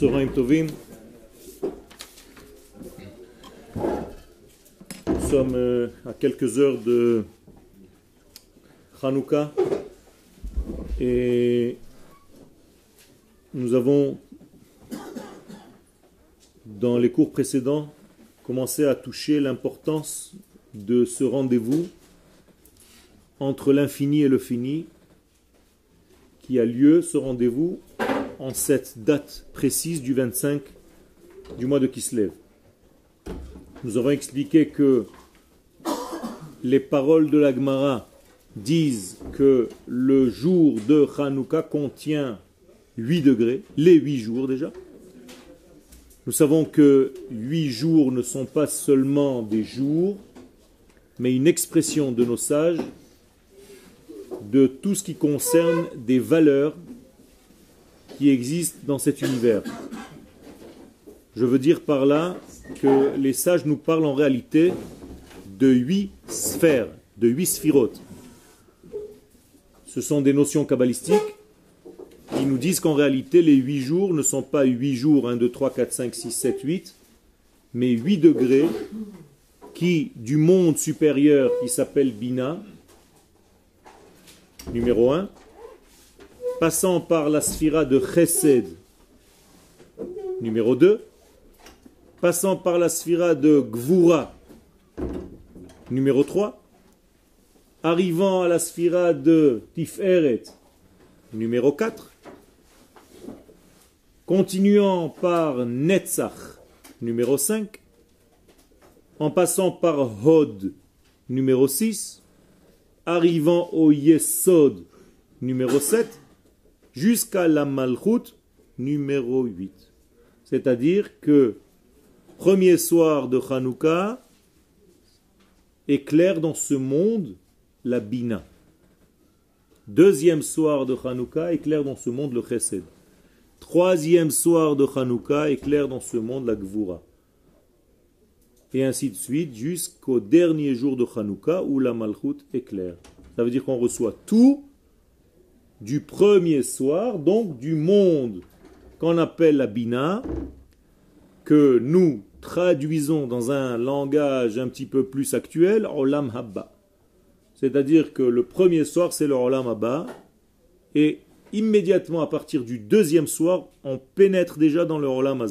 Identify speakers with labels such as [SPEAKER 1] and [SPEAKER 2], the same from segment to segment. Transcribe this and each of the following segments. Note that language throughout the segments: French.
[SPEAKER 1] Nous sommes euh, à quelques heures de Hanouka et nous avons dans les cours précédents commencé à toucher l'importance de ce rendez-vous entre l'infini et le fini qui a lieu, ce rendez-vous, en cette date précise du 25 du mois de Kislev. Nous avons expliqué que les paroles de l'Agmara disent que le jour de Hanouka contient 8 degrés, les 8 jours déjà. Nous savons que 8 jours ne sont pas seulement des jours, mais une expression de nos sages de tout ce qui concerne des valeurs qui existent dans cet univers. Je veux dire par là que les sages nous parlent en réalité de huit sphères, de huit sphirotes. Ce sont des notions kabbalistiques qui nous disent qu'en réalité les huit jours ne sont pas huit jours, 1, 2, 3, 4, 5, 6, 7, 8, mais huit degrés qui, du monde supérieur qui s'appelle Bina, numéro 1, passant par la sphira de Chesed, numéro 2, passant par la sphira de Gvura, numéro 3, arrivant à la sphira de Tiferet, numéro 4, continuant par Netzach, numéro 5, en passant par Hod, numéro 6, arrivant au Yesod, numéro 7, jusqu'à la Malchut, numéro 8. C'est-à-dire que premier soir de Hanouka éclaire dans ce monde la Bina. Deuxième soir de Hanouka éclaire dans ce monde le Chesed. Troisième soir de Hanouka éclaire dans ce monde la Gvura et ainsi de suite jusqu'au dernier jour de Hanouka où la Malchut éclaire. Ça veut dire qu'on reçoit tout du premier soir, donc du monde qu'on appelle la Bina, que nous traduisons dans un langage un petit peu plus actuel, Olam Habba. C'est-à-dire que le premier soir, c'est le Olam Habba, et immédiatement à partir du deuxième soir, on pénètre déjà dans le Olam.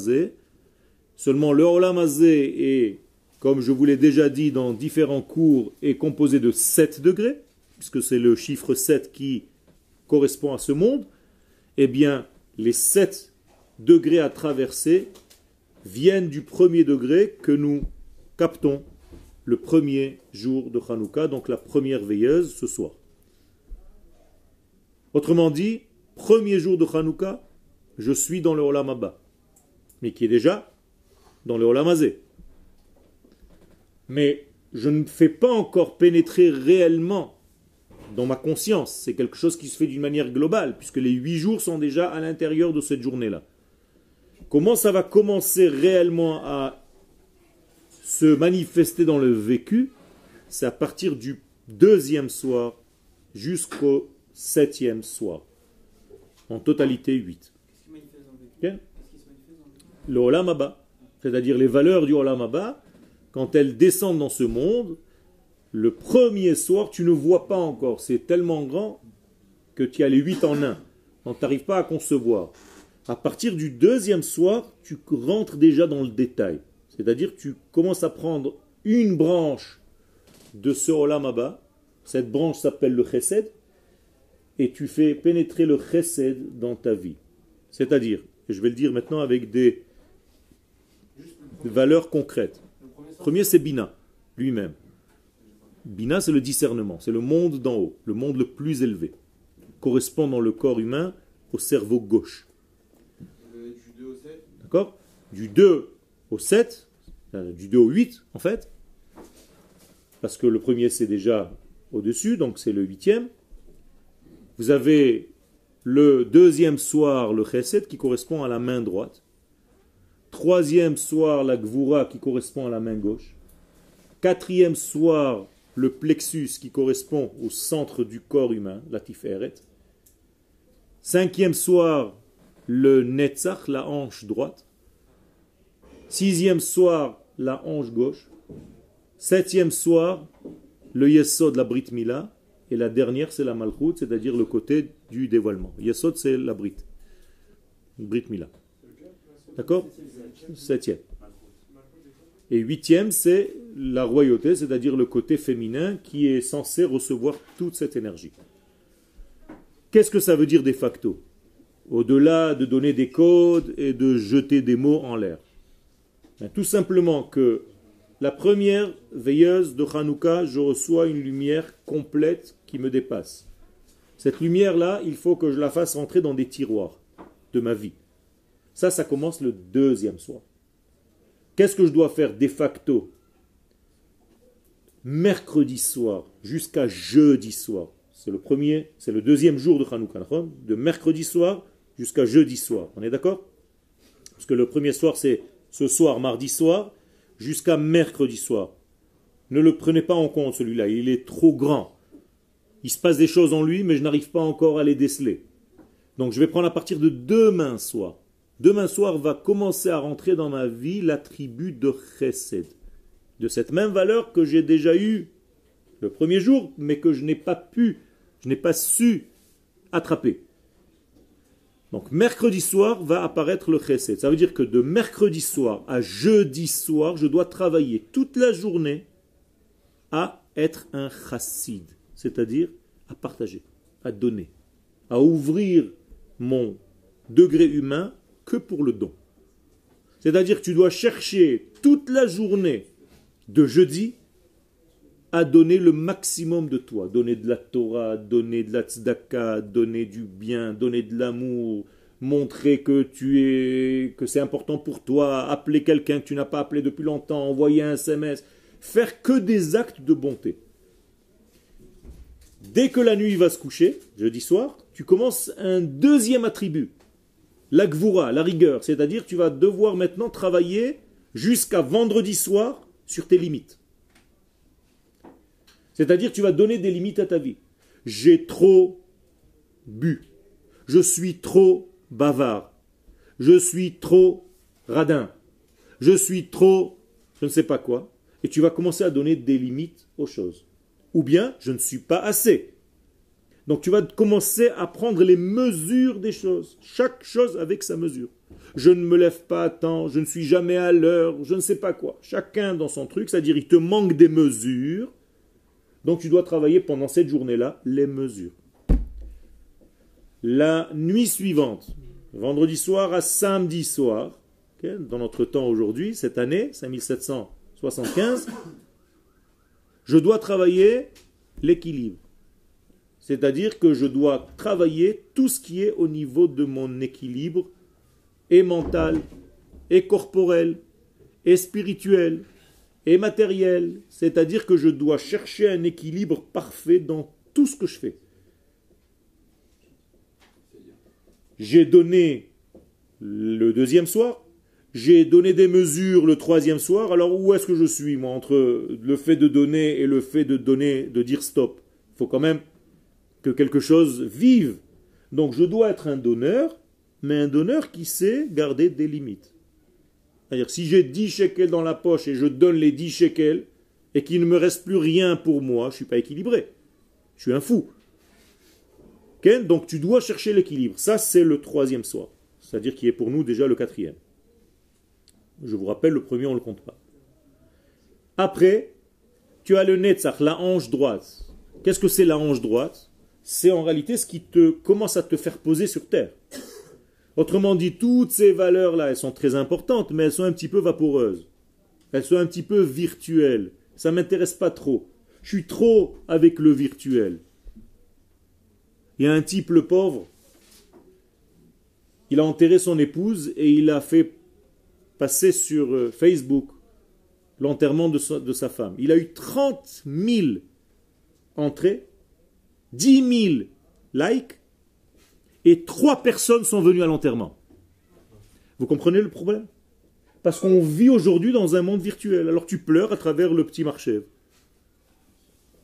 [SPEAKER 1] Seulement le Olam est comme je vous l'ai déjà dit dans différents cours, est composé de 7 degrés, puisque c'est le chiffre 7 qui correspond à ce monde, eh bien, les 7 degrés à traverser viennent du premier degré que nous captons le premier jour de Hanouka, donc la première veilleuse ce soir. Autrement dit, premier jour de Hanouka, je suis dans le Olam Abba, mais qui est déjà dans le Olam Azé mais je ne fais pas encore pénétrer réellement dans ma conscience. C'est quelque chose qui se fait d'une manière globale, puisque les huit jours sont déjà à l'intérieur de cette journée-là. Comment ça va commencer réellement à se manifester dans le vécu C'est à partir du deuxième soir jusqu'au septième soir. En totalité, huit. Le Olam c'est-à-dire les valeurs du Olam quand elles descendent dans ce monde, le premier soir, tu ne vois pas encore. C'est tellement grand que tu as les huit en un. Donc tu n'arrives pas à concevoir. À partir du deuxième soir, tu rentres déjà dans le détail. C'est-à-dire tu commences à prendre une branche de ce Olam Cette branche s'appelle le Chesed. Et tu fais pénétrer le Chesed dans ta vie. C'est-à-dire, je vais le dire maintenant avec des valeurs concrètes. Premier, c'est Bina, lui-même. Bina, c'est le discernement, c'est le monde d'en haut, le monde le plus élevé, correspond dans le corps humain au cerveau gauche. Du 2 au 7 D'accord? Du 2 au 7, euh, du 2 au 8 en fait, parce que le premier c'est déjà au-dessus, donc c'est le huitième. Vous avez le deuxième soir, le chesed, qui correspond à la main droite. Troisième soir, la gvura qui correspond à la main gauche. Quatrième soir, le plexus qui correspond au centre du corps humain, la tiferet. Cinquième soir, le Netzach, la hanche droite. Sixième soir, la hanche gauche. Septième soir, le Yesod, la Brit Mila. Et la dernière, c'est la Malchut, c'est-à-dire le côté du dévoilement. Yesod, c'est la Brit. Brit Mila. D'accord? Septième. Et huitième, c'est la royauté, c'est-à-dire le côté féminin qui est censé recevoir toute cette énergie. Qu'est-ce que ça veut dire de facto? Au-delà de donner des codes et de jeter des mots en l'air. Ben, tout simplement que la première veilleuse de Hanouka, je reçois une lumière complète qui me dépasse. Cette lumière-là, il faut que je la fasse rentrer dans des tiroirs de ma vie. Ça, ça commence le deuxième soir. Qu'est-ce que je dois faire de facto Mercredi soir jusqu'à jeudi soir? C'est le premier, c'est le deuxième jour de Hanouka, de mercredi soir jusqu'à jeudi soir. On est d'accord? Parce que le premier soir, c'est ce soir, mardi soir, jusqu'à mercredi soir. Ne le prenez pas en compte celui-là, il est trop grand. Il se passe des choses en lui, mais je n'arrive pas encore à les déceler. Donc je vais prendre à partir de demain soir. Demain soir va commencer à rentrer dans ma vie l'attribut de chesed. De cette même valeur que j'ai déjà eue le premier jour, mais que je n'ai pas pu, je n'ai pas su attraper. Donc mercredi soir va apparaître le chesed. Ça veut dire que de mercredi soir à jeudi soir, je dois travailler toute la journée à être un chassid, c'est-à-dire à partager, à donner, à ouvrir mon degré humain que pour le don. C'est-à-dire que tu dois chercher toute la journée de jeudi à donner le maximum de toi. Donner de la Torah, donner de la tzedaka, donner du bien, donner de l'amour, montrer que tu es, que c'est important pour toi, appeler quelqu'un que tu n'as pas appelé depuis longtemps, envoyer un SMS, faire que des actes de bonté. Dès que la nuit va se coucher, jeudi soir, tu commences un deuxième attribut la gvura, la rigueur, c'est-à-dire tu vas devoir maintenant travailler jusqu'à vendredi soir sur tes limites. C'est-à-dire tu vas donner des limites à ta vie. J'ai trop bu. Je suis trop bavard. Je suis trop radin. Je suis trop je ne sais pas quoi. Et tu vas commencer à donner des limites aux choses. Ou bien je ne suis pas assez. Donc tu vas commencer à prendre les mesures des choses, chaque chose avec sa mesure. Je ne me lève pas à temps, je ne suis jamais à l'heure, je ne sais pas quoi. Chacun dans son truc, c'est-à-dire il te manque des mesures. Donc tu dois travailler pendant cette journée-là les mesures. La nuit suivante, vendredi soir à samedi soir, dans notre temps aujourd'hui, cette année, 5775, je dois travailler l'équilibre. C'est-à-dire que je dois travailler tout ce qui est au niveau de mon équilibre et mental, et corporel, et spirituel, et matériel. C'est-à-dire que je dois chercher un équilibre parfait dans tout ce que je fais. J'ai donné le deuxième soir, j'ai donné des mesures le troisième soir, alors où est-ce que je suis, moi, entre le fait de donner et le fait de donner, de dire stop? Il faut quand même que quelque chose vive. Donc je dois être un donneur, mais un donneur qui sait garder des limites. C'est-à-dire si j'ai 10 shekels dans la poche et je donne les 10 shekels et qu'il ne me reste plus rien pour moi, je ne suis pas équilibré. Je suis un fou. Donc tu dois chercher l'équilibre. Ça, c'est le troisième soir. C'est-à-dire qui est pour nous déjà le quatrième. Je vous rappelle, le premier, on ne le compte pas. Après, tu as le Netzach, la hanche droite. Qu'est-ce que c'est la hanche droite? C'est en réalité ce qui te commence à te faire poser sur terre. Autrement dit, toutes ces valeurs-là, elles sont très importantes, mais elles sont un petit peu vaporeuses. Elles sont un petit peu virtuelles. Ça ne m'intéresse pas trop. Je suis trop avec le virtuel. Il y a un type, le pauvre, il a enterré son épouse et il a fait passer sur euh, Facebook l'enterrement de, de, sa femme. Il a eu 30 000 entrées 10 000 likes et trois personnes sont venues à l'enterrement. Vous comprenez le problème? Parce qu'on vit aujourd'hui dans un monde virtuel. Alors tu pleures à travers le petit marché.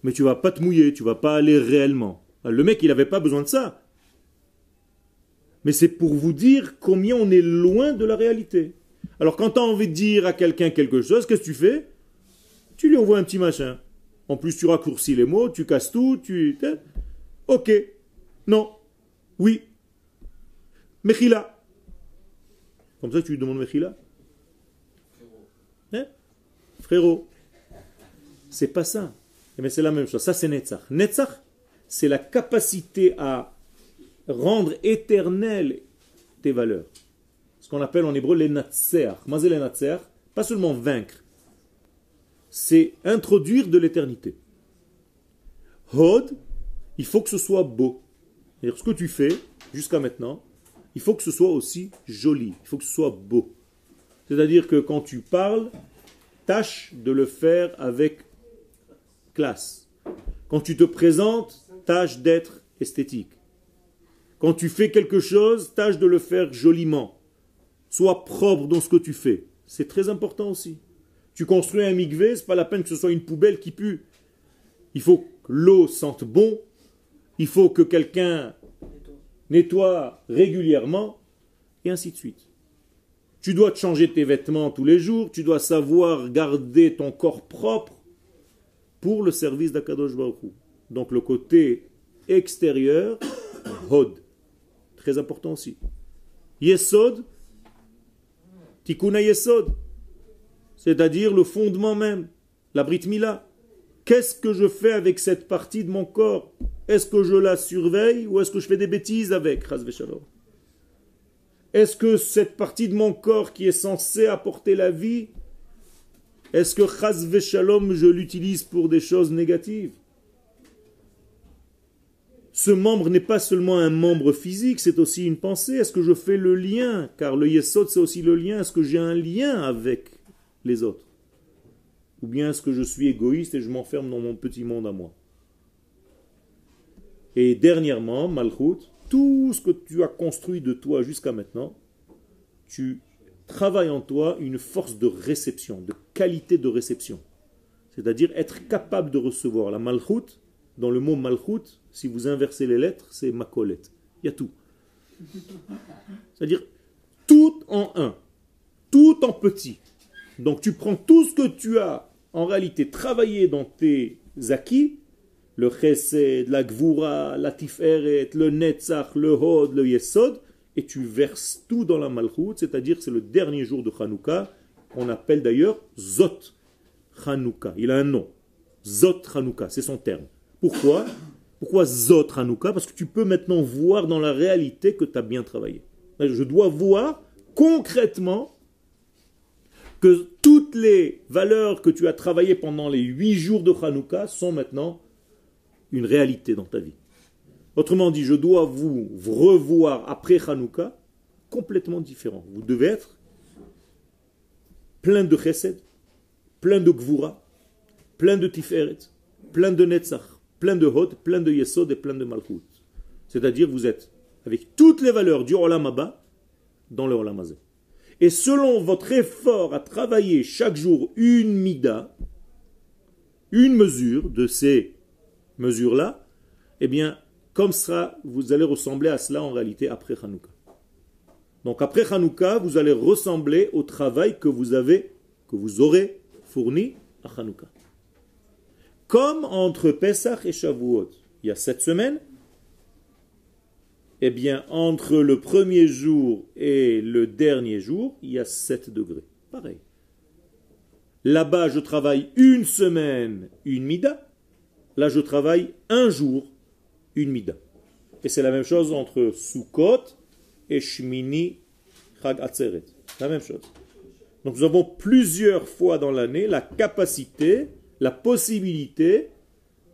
[SPEAKER 1] Mais tu vas pas te mouiller, tu vas pas aller réellement. Le mec, il n'avait pas besoin de ça. Mais c'est pour vous dire combien on est loin de la réalité. Alors quand tu as envie de dire à quelqu'un quelque chose, qu'est-ce que tu fais? Tu lui envoies un petit machin. En plus, tu raccourcis les mots, tu casses tout, tu... Ok. Non. Oui. Mechila. Comme ça, tu lui demandes Mechila. Hein Frérot. C'est pas ça. Mais c'est la même chose. Ça, c'est Netzach. Netzach, c'est la capacité à rendre éternel tes valeurs. Ce qu'on appelle en hébreu les natser. Mazel les natser, pas seulement vaincre, c'est introduire de l'éternité. Hod, il faut que ce soit beau. cest ce que tu fais jusqu'à maintenant, il faut que ce soit aussi joli, il faut que ce soit beau. C'est-à-dire que quand tu parles, tâche de le faire avec classe. Quand tu te présentes, tâche d'être esthétique. Quand tu fais quelque chose, tâche de le faire joliment. Sois propre dans ce que tu fais. C'est très important aussi. Tu construis un ce c'est pas la peine que ce soit une poubelle qui pue. Il faut que l'eau sente bon. Il faut que quelqu'un nettoie régulièrement. Et ainsi de suite. Tu dois te changer tes vêtements tous les jours. Tu dois savoir garder ton corps propre pour le service d'Akadosh Baruch Donc le côté extérieur, Hod. Très important aussi. Yesod, Tikuna Yesod. C'est-à-dire le fondement même, la Brit Mila. Qu'est-ce que je fais avec cette partie de mon corps? Est-ce que je la surveille ou est-ce que je fais des bêtises avec? Est-ce que cette partie de mon corps qui est censée apporter la vie est-ce que je l'utilise pour des choses négatives? Ce membre n'est pas seulement un membre physique, c'est aussi une pensée. Est-ce que je fais le lien? Car le Yesod, c'est aussi le lien. Est-ce que j'ai un lien avec les autres? Ou bien est-ce que je suis égoïste et je m'enferme dans mon petit monde à moi Et dernièrement, Malchut, tout ce que tu as construit de toi jusqu'à maintenant, tu travaille en toi une force de réception, de qualité de réception. C'est-à-dire être capable de recevoir. La malchoute, dans le mot malchoute, si vous inversez les lettres, c'est makolet. Il y a tout. C'est-à-dire tout en un, tout en petit. Donc tu prends tout ce que tu as en réalité travaillé dans tes acquis, le chesed, la gvura, la tiferet, le netzach, le hod, le yesod, et tu verses tout dans la malchoute, c'est-à-dire c'est le dernier jour de Hanouka, qu'on appelle d'ailleurs Zot Hanouka. Il a un nom. Zot Hanouka, c'est son terme. Pourquoi? Pourquoi Zot Hanouka? Parce que tu peux maintenant voir dans la réalité que tu as bien travaillé. Je dois voir concrètement que toutes les valeurs que tu as travaillées pendant les huit jours de Hanouka sont maintenant une réalité dans ta vie. Autrement dit, je dois vous revoir après Hanouka complètement différent. Vous devez être plein de chesed, plein de gvura, plein de tiferet, plein de netzach, plein de hot, plein de yesod et plein de malchut. C'est-à-dire, vous êtes avec toutes les valeurs du olam dans le olam Et selon votre effort à travailler chaque jour une mida, une mesure de ces mesures-là, eh bien, comme ça, vous allez ressembler à cela en réalité après Hanouka. Donc après Hanouka, vous allez ressembler au travail que vous avez, que vous aurez fourni à Hanouka. Comme entre Pesach et Shavuot, il y a sept semaines, eh bien, entre le premier jour et le dernier jour, il y a 7 degrés. Pareil. Là-bas, je travaille une semaine, une mida. Là, je travaille un jour, une mida. Et c'est la même chose entre Sukkot et Shmini Chag Atzeret. La même chose. Donc nous avons plusieurs fois dans l'année la capacité, la possibilité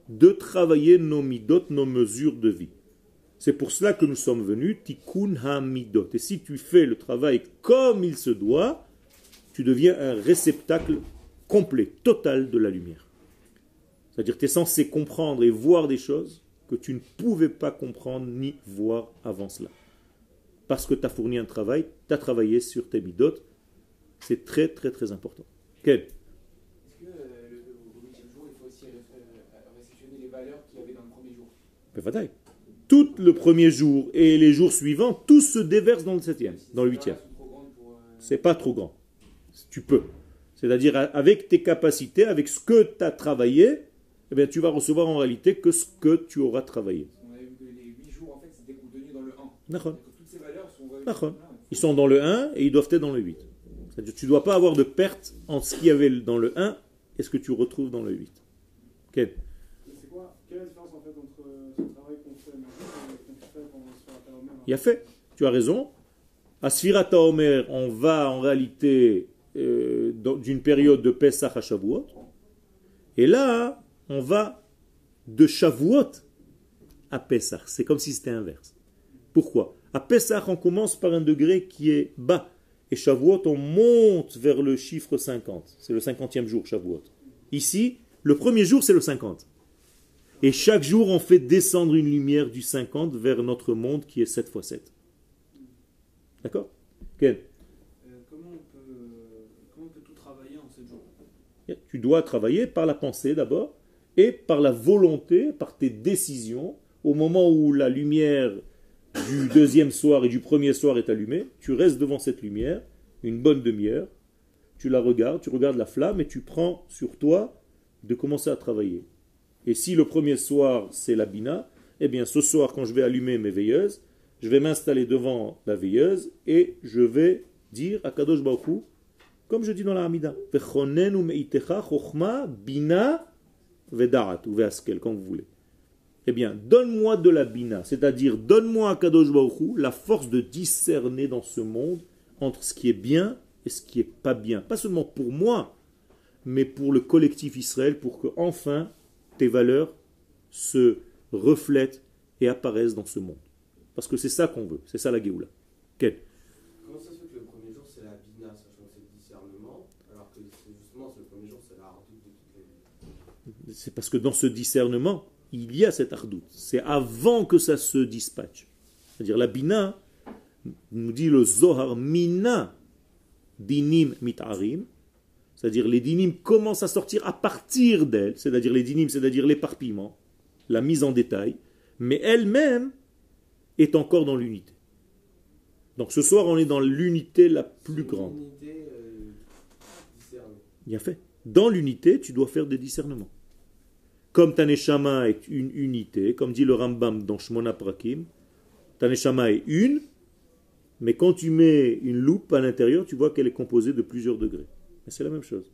[SPEAKER 1] de travailler nos midot, nos mesures de vie. C'est pour cela que nous sommes venus, tikkun ha-midot. Et si tu fais le travail comme il se doit, tu deviens un réceptacle complet, total de la lumière. C'est-à-dire que tu es censé comprendre et voir des choses que tu ne pouvais pas comprendre ni voir avant cela. Parce que tu as fourni un travail, tu as travaillé sur tes bidotes, c'est très très très important. Quel Est-ce que euh, le, huitième jour, il faut aussi euh, réceptionner les valeurs qu'il y avait dans le premier jour? Tout le premier jour et les jours suivants, tout se déverse dans le septième, dans le huitième. C'est pas trop grand. Tu peux. C'est-à-dire, avec tes capacités, avec ce que tu as travaillé, eh bien, tu vas recevoir en réalité que ce que tu auras travaillé. On avait vu que les 8 jours, en fait, c'était contenu dans le 1. D'accord. Toutes ces valeurs sont Ils sont dans le 1 et ils doivent être dans le 8. C'est-à-dire, tu ne dois pas avoir de perte en ce qu'il y avait dans le 1 et ce que tu retrouves dans le 8.
[SPEAKER 2] Quel C'est quoi Quelle est la différence en fait entre ce travail qu'on fait maintenant et qu'on fait pendant Sfirata Omer
[SPEAKER 1] Il a fait. Tu as raison. À Sfirata Omer, on va en réalité euh, d'une période de Pesach à Shavuot. Et là, on va de Shavuot à Pesach. C'est comme si c'était inverse. Pourquoi? À Pesach, on commence par un degré qui est bas. Et Shavuot, on monte vers le chiffre 50. C'est le 50e jour, Shavuot. Ici, le premier jour, c'est le 50. Et chaque jour, on fait descendre une lumière du 50 vers notre monde qui est 7 fois 7. D'accord? Tu dois travailler par la pensée d'abord et par la volonté, par tes décisions. Au moment où la lumière du deuxième soir et du premier soir est allumée, tu restes devant cette lumière une bonne demi-heure, tu la regardes, tu regardes la flamme et tu prends sur toi de commencer à travailler. Et si le premier soir c'est la bina, eh bien ce soir quand je vais allumer mes veilleuses, je vais m'installer devant la veilleuse et je vais dire à Kadosh Baruch comme je dis dans la Hamida, bina vedarat ou veaskel, comme vous voulez. Eh bien, donne-moi de la bina, c'est-à-dire donne-moi à Kadosh Baruch la force de discerner dans ce monde entre ce qui est bien et ce qui est pas bien. Pas seulement pour moi, mais pour le collectif Israël, pour que enfin tes valeurs se reflètent et apparaissent dans ce monde. Parce que c'est ça qu'on veut, c'est ça la Géoula.
[SPEAKER 3] Quel?
[SPEAKER 1] C'est parce que dans ce discernement, il y a cet ardoute. C'est avant que ça se dispatche. C'est-à-dire la bina, nous dit le Zohar, mina dinim mitarim, c'est-à-dire les dinim commencent à sortir à partir d'elle, c'est-à-dire les dinim, c'est-à-dire l'éparpillement, la mise en détail, mais elle-même est encore dans l'unité. Donc ce soir, on est dans l'unité la plus grande. Bien fait. Dans l'unité, tu dois faire des discernements. Comme Taneshama est une unité, comme dit le Rambam dans Shmona Prakim, Taneshama est une, mais quand tu mets une loupe à l'intérieur, tu vois qu'elle est composée de plusieurs degrés. C'est la même chose.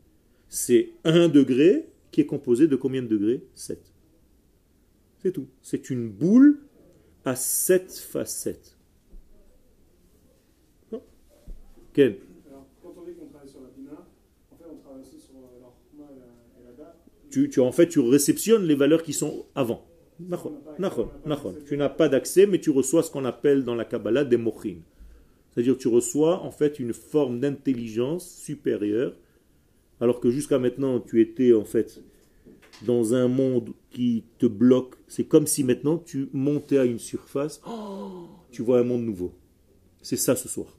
[SPEAKER 1] C'est un degré qui est composé de combien de degrés? 7. C'est tout. C'est une boule à 7 facettes.
[SPEAKER 2] Quel
[SPEAKER 1] tu, en fait, tu réceptionnes les valeurs qui sont avant. Tu n'as pas d'accès, mais tu reçois ce qu'on appelle dans la Kabbalah des mochin. C'est-à-dire tu reçois en fait une forme d'intelligence supérieure, alors que jusqu'à maintenant tu étais en fait dans un monde qui te bloque. C'est comme si maintenant tu montais à une surface, tu vois un monde nouveau. C'est ça ce soir.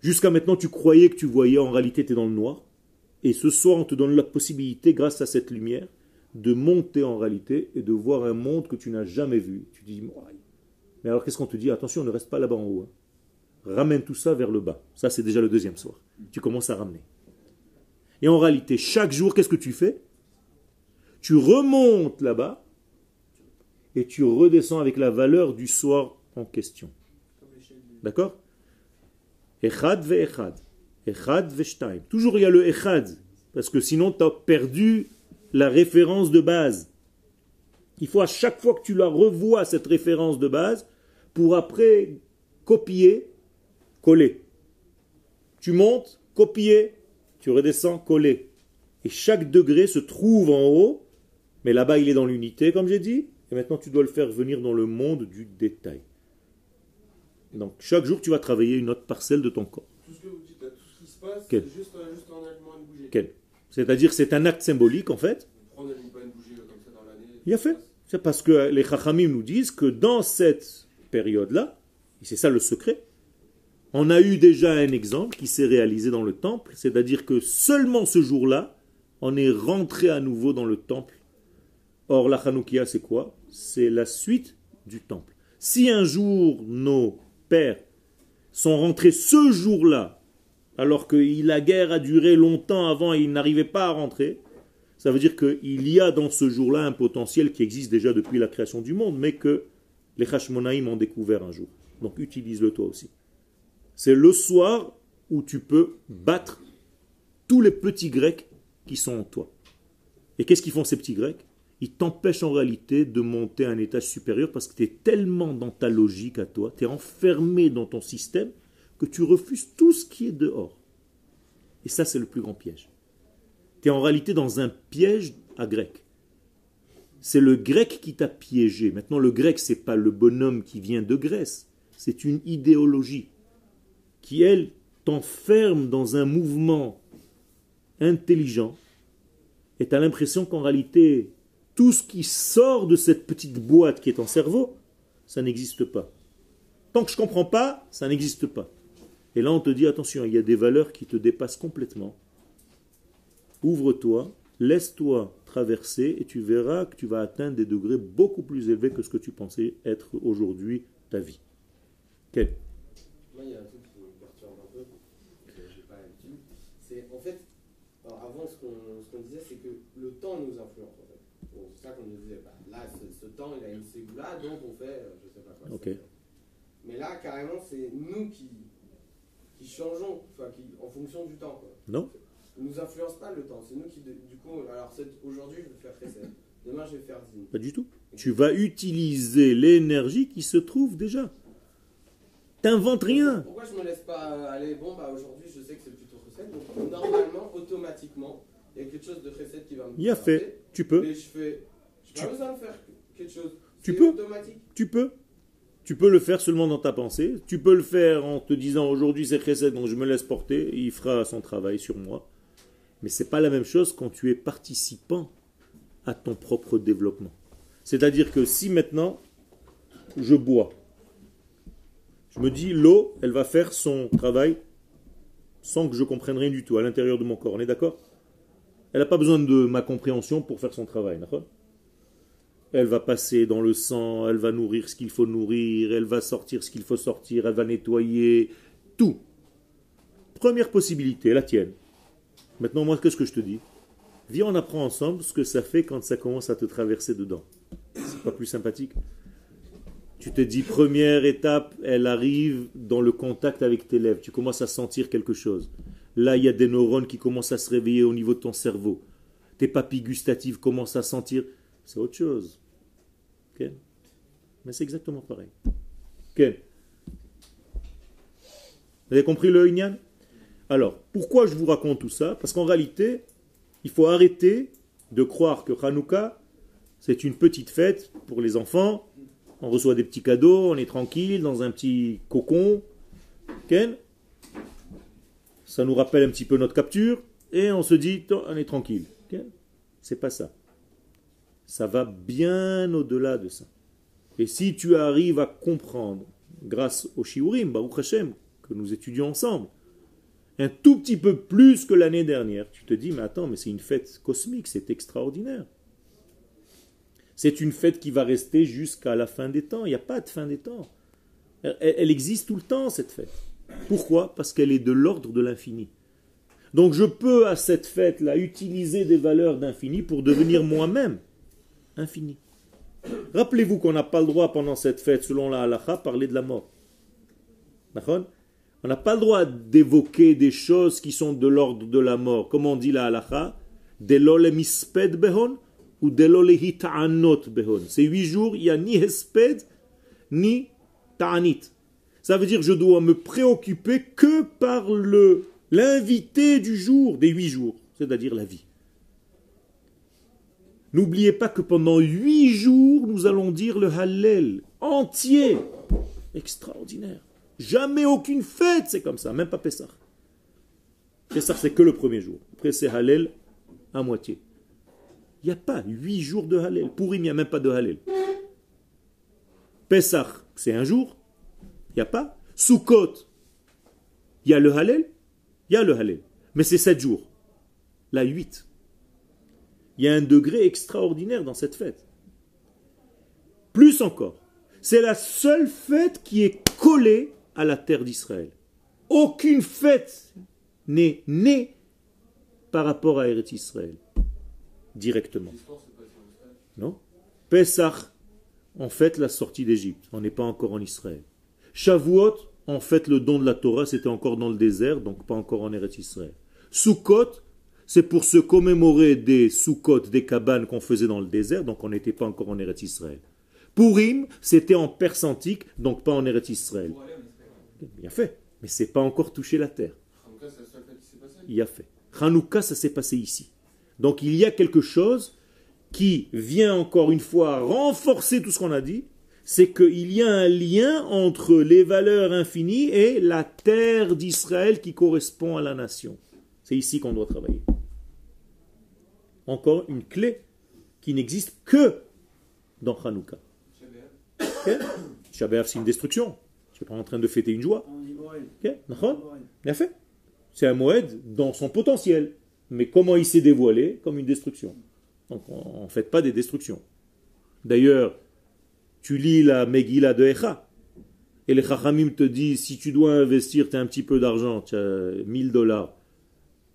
[SPEAKER 1] Jusqu'à maintenant tu croyais que tu voyais, en réalité tu es dans le noir. Et ce soir, on te donne la possibilité, grâce à cette lumière, de monter en réalité et de voir un monde que tu n'as jamais vu. Tu dis, mais alors qu'est-ce qu'on te dit? Attention, ne reste pas là-bas en haut. Hein. Ramène tout ça vers le bas. Ça, c'est déjà le deuxième soir. Tu commences à ramener. Et en réalité, chaque jour, qu'est-ce que tu fais? Tu remontes là-bas et tu redescends avec la valeur du soir en question. D'accord? Echad ve echad. Echad veshtaim. Toujours il y a le echad, parce que sinon tu as perdu la référence de base. Il faut à chaque fois que tu la revois, cette référence de base, pour après copier, coller. Tu montes, copier, tu redescends, coller. Et chaque degré se trouve en haut, mais là-bas il est dans l'unité, comme j'ai dit, et maintenant tu dois le faire venir dans le monde du détail. Donc chaque jour tu vas travailler une autre parcelle de ton corps. C'est-à-dire c'est un acte symbolique en fait. Il a fait. C'est parce que les Chachamim nous disent que dans cette période-là, et c'est ça le secret, on a eu déjà un exemple qui s'est réalisé dans le temple, c'est-à-dire que seulement ce jour-là, on est rentré à nouveau dans le temple. Or, la Hanoukia, c'est quoi? C'est la suite du temple. Si un jour nos pères sont rentrés ce jour-là, alors que la guerre a duré longtemps avant et ils n'arrivaient pas à rentrer, ça veut dire qu'il y a dans ce jour-là un potentiel qui existe déjà depuis la création du monde, mais que les Hashmonaïm ont découvert un jour. Donc utilise-le toi aussi. C'est le soir où tu peux battre tous les petits Grecs qui sont en toi. Et qu'est-ce qu'ils font ces petits Grecs? Ils t'empêchent en réalité de monter à un étage supérieur parce que tu es tellement dans ta logique à toi, tu es enfermé dans ton système que tu refuses tout ce qui est dehors. Et ça, c'est le plus grand piège. Tu es en réalité dans un piège à grec. C'est le grec qui t'a piégé. Maintenant, le grec, c'est pas le bonhomme qui vient de Grèce. C'est une idéologie qui, elle, t'enferme dans un mouvement intelligent et tu as l'impression qu'en réalité, tout ce qui sort de cette petite boîte qui est ton cerveau, ça n'existe pas. Tant que je ne comprends pas, ça n'existe pas. Et là, on te dit, attention, il y a des valeurs qui te dépassent complètement. Ouvre-toi, laisse-toi traverser et tu verras que tu vas atteindre des degrés beaucoup plus élevés que ce que tu pensais être aujourd'hui ta vie. Quel
[SPEAKER 3] il y a un truc qui me perturbe un peu, que j'ai pas l'habitude. C'est en fait, alors avant, ce qu'on disait, c'est que le temps nous influence. En fait. Bon, c'est ça qu'on nous disait. Bah, là, ce, temps, il a une ségoula, donc on fait, euh, je sais pas quoi.
[SPEAKER 1] Ok.
[SPEAKER 3] Mais là, carrément, c'est nous qui, qui changeons, enfin, qui, en fonction du temps. Quoi.
[SPEAKER 1] Non
[SPEAKER 3] nous influence pas le temps. C'est nous qui, du coup, alors aujourd'hui, je vais faire Chesed. Demain, je vais faire Zin.
[SPEAKER 1] Pas du tout. Tu vas utiliser l'énergie qui se trouve déjà. T'inventes rien.
[SPEAKER 3] Pourquoi je me laisse pas aller? Bon, bah aujourd'hui, je sais que c'est plutôt Chesed. Donc, normalement, automatiquement, il y a quelque chose de Chesed qui va me
[SPEAKER 1] Il y a fait. Tu peux.
[SPEAKER 3] Mais je fais. Je pas besoin de faire quelque chose.
[SPEAKER 1] Tu peux.
[SPEAKER 3] automatique.
[SPEAKER 1] Tu peux. Tu peux le faire seulement dans ta pensée. Tu peux le faire en te disant aujourd'hui c'est Chesed, donc je me laisse porter. Il fera son travail sur moi. Mais ce n'est pas la même chose quand tu es participant à ton propre développement. C'est-à-dire que si maintenant je bois, je me dis l'eau, elle va faire son travail sans que je comprenne rien du tout à l'intérieur de mon corps. On est d'accord? Elle n'a pas besoin de ma compréhension pour faire son travail. Elle va passer dans le sang, elle va nourrir ce qu'il faut nourrir, elle va sortir ce qu'il faut sortir, elle va nettoyer, tout. Première possibilité, la tienne. Maintenant, moi, qu'est-ce que je te dis? Viens, on apprend ensemble ce que ça fait quand ça commence à te traverser dedans. C'est pas plus sympathique? Tu te dis, première étape, elle arrive dans le contact avec tes lèvres. Tu commences à sentir quelque chose. Là, il y a des neurones qui commencent à se réveiller au niveau de ton cerveau. Tes papilles gustatives commencent à sentir. C'est autre chose. Mais c'est exactement pareil. Vous avez compris le Inyan? Alors, pourquoi je vous raconte tout ça? Parce qu'en réalité, il faut arrêter de croire que Hanouka, c'est une petite fête pour les enfants. On reçoit des petits cadeaux, on est tranquille dans un petit cocon. Ça nous rappelle un petit peu notre capture et on se dit, on est tranquille. C'est pas ça. Ça va bien au-delà de ça. Et si tu arrives à comprendre, grâce au Shiurim, Baruch Hashem, que nous étudions ensemble, un tout petit peu plus que l'année dernière. Tu te dis, mais attends, mais c'est une fête cosmique, c'est extraordinaire. C'est une fête qui va rester jusqu'à la fin des temps. Il n'y a pas de fin des temps. Elle, existe tout le temps, cette fête. Pourquoi? Parce qu'elle est de l'ordre de l'infini. Donc je peux à cette fête-là utiliser des valeurs d'infini pour devenir moi-même infini. Rappelez-vous qu'on n'a pas le droit pendant cette fête, selon la halakha, parler de la mort. On n'a pas le droit d'évoquer des choses qui sont de l'ordre de la mort. Comme on dit la delole misped behon ou behon. Ces huit jours, il n'y a ni hesped ni ta'anit. Ça veut dire que je dois me préoccuper que par le l'invité du jour, des huit jours, c'est-à-dire la vie. N'oubliez pas que pendant huit jours, nous allons dire le Hallel entier. Extraordinaire. Jamais aucune fête, c'est comme ça, même pas Pessah. Pessah, c'est que le premier jour. Après, c'est Hallel à moitié. Il n'y a pas huit jours de Hallel. Pour il n'y a même pas de Hallel. Pessah, c'est un jour. Il n'y a pas. Sukkot, il y a le Hallel. Il y a le Hallel. Mais c'est sept jours. La huit. Il y a un degré extraordinaire dans cette fête. Plus encore. C'est la seule fête qui est collée à la terre d'Israël. Aucune fête n'est née par rapport à Eretz Israël, directement. Non? Pesach, en fait la sortie d'Égypte. On n'est pas encore en Israël. Shavuot, en fait le don de la Torah, c'était encore dans le désert, donc pas encore en Eretz Israël. Sukkot, c'est pour se commémorer des Sukkot, des cabanes qu'on faisait dans le désert, donc on n'était pas encore en Eretz Israël. Purim, c'était en Perse antique, donc pas en Eretz Israël. Bien fait, mais c'est pas encore touché la terre. Il y a fait. Hanouka, ça s'est passé ici. Donc il y a quelque chose qui vient encore une fois renforcer tout ce qu'on a dit, c'est qu'il y a un lien entre les valeurs infinies et la terre d'Israël qui correspond à la nation. C'est ici qu'on doit travailler. Encore une clé qui n'existe que dans Hanouka. Shabbat, c'est une destruction. Tu n'es pas en train de fêter une joie. Fait. C'est un moed dans son potentiel. Mais comment il s'est dévoilé Comme une destruction. Donc on ne fait pas des destructions. D'ailleurs, tu lis la Megillah de Echa, et les Chachamim te disent si tu dois investir, tu as un petit peu d'argent, tu as 1000 dollars,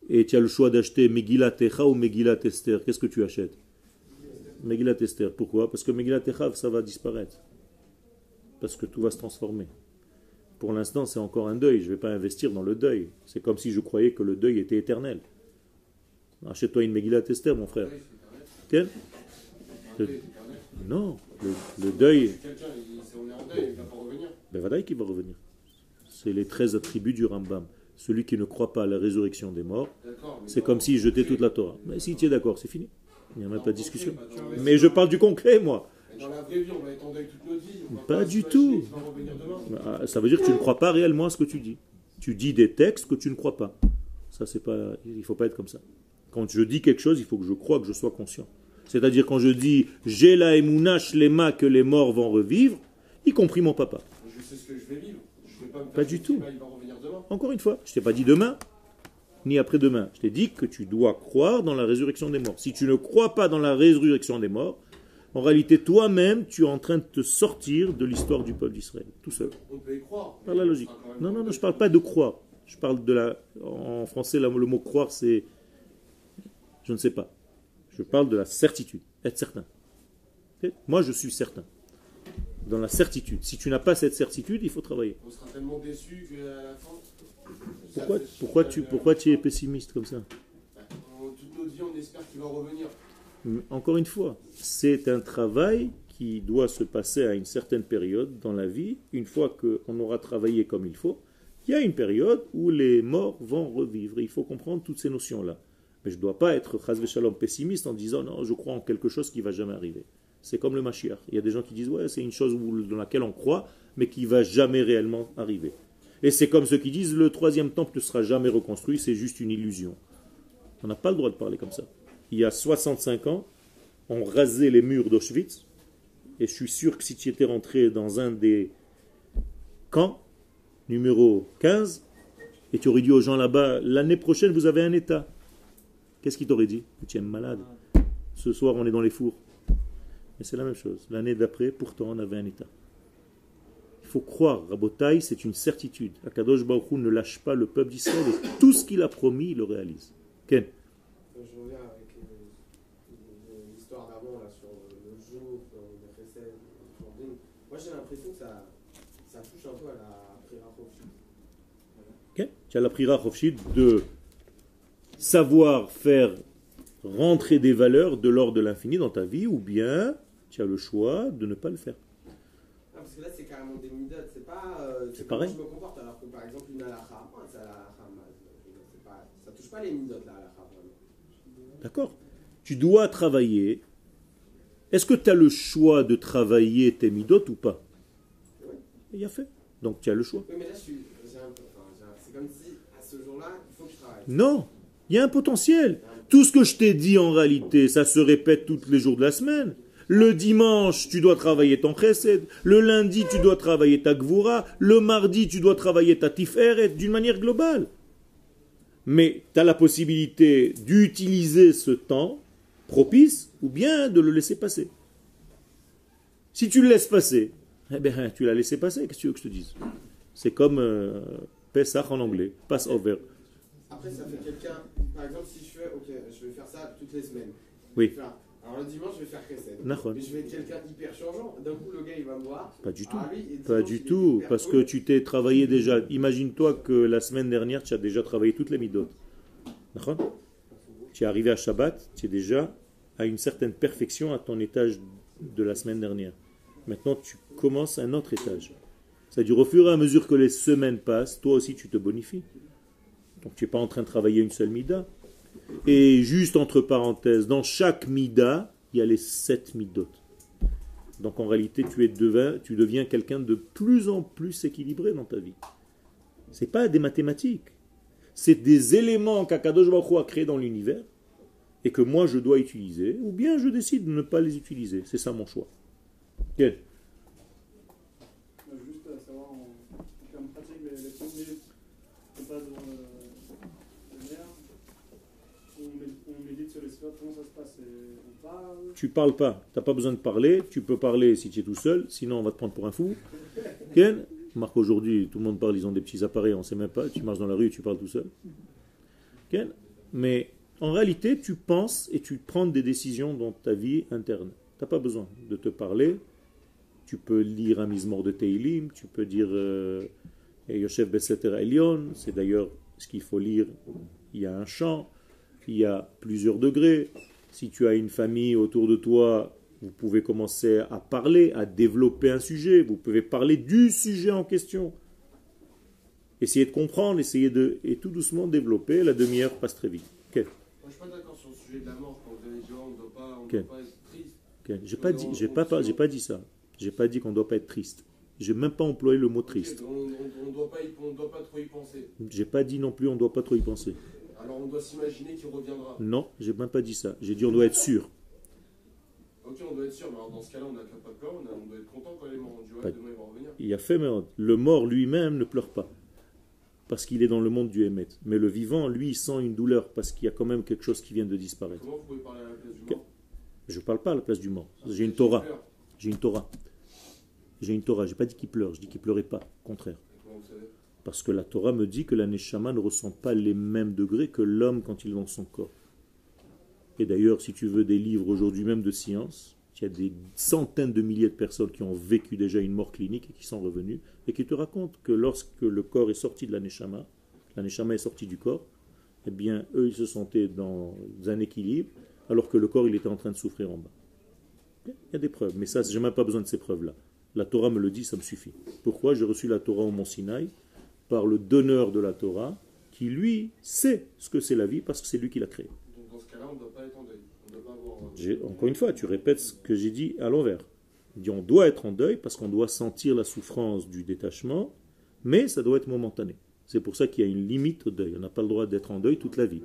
[SPEAKER 1] et tu as le choix d'acheter Megillah Echa ou Megillah Esther, qu'est-ce que tu achètes? Megillah Esther. Pourquoi? Parce que Megillah Echa, ça va disparaître. Parce que tout va se transformer. Pour l'instant, c'est encore un deuil. Je ne vais pas investir dans le deuil. C'est comme si je croyais que le deuil était éternel. Achète-toi une Megillah Esther, mon frère. Non, le, deuil. Ben qui va revenir. C'est les 13 attributs du Rambam. Celui qui ne croit pas à la résurrection des morts, c'est comme s'il jetait toute la Torah. Mais si tu es d'accord, c'est fini. Il n'y a même pas de discussion. Mais je parle du concret, moi. Dans la vraie vie, on va être en deuil toute notre vie. Pas du tout. Ah, ça veut dire que tu ne crois pas réellement à ce que tu dis. Tu dis des textes que tu ne crois pas. Ça, c'est pas. Il ne faut pas être comme ça. Quand je dis quelque chose, il faut que je croie, que je sois conscient. C'est-à-dire quand je dis j'ai la les shlema que les morts vont revivre, y compris mon papa. Je sais ce que je vais vivre. pas, du tout. Encore une fois, je t'ai pas dit demain, ni après-demain. Je t'ai dit que tu dois croire dans la résurrection des morts. Si tu ne crois pas dans la résurrection des morts, en réalité, toi-même, tu es en train de te sortir de l'histoire du peuple d'Israël, tout seul. On peut y croire. Par la logique. Non, non, non, je ne parle pas de croire. Je parle de la. En français, le mot croire, c'est. Je ne sais pas. Je parle de la certitude, être certain. Moi, je suis certain. Dans la certitude. Si tu n'as pas cette certitude, il faut travailler. On sera tellement déçu qu'à la fin. Pourquoi, pourquoi, tu, pourquoi tu es pessimiste comme ça? Bah, Toute notre vie, on espère qu'il va revenir. Encore une fois, c'est un travail qui doit se passer à une certaine période dans la vie. Une fois qu'on aura travaillé comme il faut, il y a une période où les morts vont revivre. Il faut comprendre toutes ces notions-là. Mais je ne dois pas être shalom pessimiste en disant non, je crois en quelque chose qui va jamais arriver. C'est comme le Mashiach. Il y a des gens qui disent ouais, c'est une chose dans laquelle on croit, mais qui va jamais réellement arriver. Et c'est comme ceux qui disent le troisième temple ne sera jamais reconstruit, c'est juste une illusion. On n'a pas le droit de parler comme ça. Il y a 65 ans, on rasait les murs d'Auschwitz, et je suis sûr que si tu étais rentré dans un des camps, numéro 15, et tu aurais dit aux gens là-bas, l'année prochaine vous avez un État. Qu'est-ce qu'il t'aurait dit Tu es malade. Ce soir, on est dans les fours. Mais c'est la même chose. L'année d'après, pourtant, on avait un état. Il faut croire, Rabotai, c'est une certitude. Akadosh Baruch ne lâche pas le peuple d'Israël et tout ce qu'il a promis, il le réalise. Ken
[SPEAKER 3] Je reviens avec euh, l'histoire d'avant, sur le jour, le Moi, j'ai l'impression que ça, ça touche un peu à la prière
[SPEAKER 1] Ok Tu as la prière de savoir faire rentrer des valeurs de l'ordre de l'infini dans ta vie, ou bien tu as le choix de ne pas le faire.
[SPEAKER 3] parce que là, c'est carrément des midotes. C'est pas. Euh,
[SPEAKER 1] c'est pareil.
[SPEAKER 3] je me comporte. Alors que par exemple, une halakha, c'est pas, ça touche pas les midotes, la halakha.
[SPEAKER 1] D'accord Tu dois travailler. Est-ce que tu as le choix de travailler tes midotes ou pas? Oui. Il y a fait. Donc tu as le choix.
[SPEAKER 3] Oui, mais là, c'est comme si à ce jour-là, il faut que je travaille.
[SPEAKER 1] Non il y a un potentiel. Tout ce que je t'ai dit en réalité, ça se répète tous les jours de la semaine. Le dimanche, tu dois travailler ton chesed. Le lundi, tu dois travailler ta gvura. Le mardi, tu dois travailler ta tiferet d'une manière globale. Mais tu as la possibilité d'utiliser ce temps propice ou bien de le laisser passer. Si tu le laisses passer, Eh bien, tu l'as laissé passer, qu'est-ce que tu veux que je te dise? C'est comme euh, Pesach en anglais, pass over.
[SPEAKER 3] Après, ça fait quelqu'un. Par exemple, si je fais, ok, je vais faire ça toutes les semaines.
[SPEAKER 1] Oui.
[SPEAKER 3] Alors le dimanche, je vais faire Chesed. Mais je vais être quelqu'un hyper changeant. D'un coup, le gars, il va me voir.
[SPEAKER 1] Pas du tout.
[SPEAKER 3] Ah, lui, et
[SPEAKER 1] Pas du tout, parce que tu t'es travaillé déjà. Imagine-toi que la semaine dernière, tu as déjà travaillé toutes les midot. D'accord Tu es arrivé à Shabbat, tu es déjà à une certaine perfection à ton étage de la semaine dernière. Maintenant, tu commences un autre étage. C'est-à-dire, au fur et à mesure que les semaines passent, toi aussi, tu te bonifies. Donc, tu n'es pas en train de travailler une seule mida. Et juste entre parenthèses, dans chaque mida, il y a les sept midot. Donc en réalité, tu, es devin- tu deviens quelqu'un de plus en plus équilibré dans ta vie. C'est pas des mathématiques. C'est des éléments qu'Akadosh Baruch a créés dans l'univers et que moi je dois utiliser, ou bien je décide de ne pas les utiliser. C'est ça mon choix.
[SPEAKER 2] Euh, Juste à savoir en, en termes pratiques, les, les 30 minutes qu'on passe devant le, le maire, on, mé- on médite sur les sphères, comment ça se passe Et On parle
[SPEAKER 1] Tu parles pas, tu n'as pas besoin de parler, tu peux parler si tu es tout seul, sinon on va te prendre pour un fou. Ken Marc, aujourd'hui, tout le monde parle, ils ont des petits appareils, on ne sait même pas, tu marches dans la rue et tu parles tout seul. Ken Mais en réalité, tu penses et tu prends des décisions dans ta vie interne. Tu n'as pas besoin de te parler. Tu peux lire un mismor de Teilim, tu peux dire euh, Yosef Beseter Elion, c'est d'ailleurs ce qu'il faut lire. Il y a un chant, il y a plusieurs degrés. Si tu as une famille autour de toi, vous pouvez commencer à parler, à développer un sujet. Vous pouvez parler du sujet en question. Essayer de comprendre, essayer de... Et tout doucement développer. La demi-heure passe très vite. Ok,
[SPEAKER 4] Moi, je suis pas d'accord sur le sujet de la mort. Quand vous avez dit, oh, on ne doit pas, on
[SPEAKER 1] Ok.
[SPEAKER 4] doit pas être triste.
[SPEAKER 1] J'ai pas dit, j'ai pas, pas- j'ai pas dit ça. J'ai pas dit qu'on ne doit pas être triste. J'ai même pas employé le mot triste.
[SPEAKER 4] On ne doit, doit pas trop y penser.
[SPEAKER 1] J'ai pas dit non plus on ne doit pas trop y penser.
[SPEAKER 4] Alors, on doit s'imaginer qu'il reviendra.
[SPEAKER 1] Non, j'ai même pas dit ça. J'ai dit on doit être sûr.
[SPEAKER 4] Ok, on doit être sûr, mais alors dans ce cas-là, on n'a pas peur, on, a- on doit être content quand les morts. On dit, ouais,
[SPEAKER 1] Pas-
[SPEAKER 4] demain, il va revenir.
[SPEAKER 1] Il y a fait mais Le mort lui-même ne pleure pas. Parce qu'il est dans le monde du Hémet. Mais le vivant, lui, il sent une douleur parce qu'il y a quand même quelque chose qui vient de disparaître.
[SPEAKER 4] Comment vous pouvez parler à la place du mort?
[SPEAKER 1] Je ne parle pas à la place du mort. J'ai une Torah. J'ai une Torah. J'ai une Torah. J'ai pas dit qu'il pleure. Je dis qu'il pleurait pas. Au contraire. Parce que la Torah me dit que la Neshama ne ressent pas les mêmes degrés que l'homme quand il dans son corps. Et d'ailleurs, si tu veux des livres aujourd'hui même de science, il y a des centaines de milliers de personnes qui ont vécu déjà une mort clinique et qui sont revenues et qui te racontent que lorsque le corps est sorti de la Neshama, la Neshama est sortie du corps, eh bien, eux, ils se sentaient dans un équilibre alors que le corps, il était en train de souffrir en bas. Il y a des preuves, mais ça, j'ai même pas besoin de ces preuves-là. La Torah me le dit, ça me suffit. Pourquoi? J'ai reçu la Torah au Mont Sinaï par le donneur de la Torah, qui lui sait ce que c'est la vie parce que c'est lui qui l'a créé.
[SPEAKER 4] Donc, dans ce cas-là, on ne doit pas être en deuil. On ne doit pas avoir.
[SPEAKER 1] J'ai- Encore une fois, tu répètes ce que j'ai dit à l'envers. On doit être en deuil parce qu'on doit sentir la souffrance du détachement, mais ça doit être momentané. C'est pour ça qu'il y a une limite au deuil. On n'a pas le droit d'être en deuil toute la vie.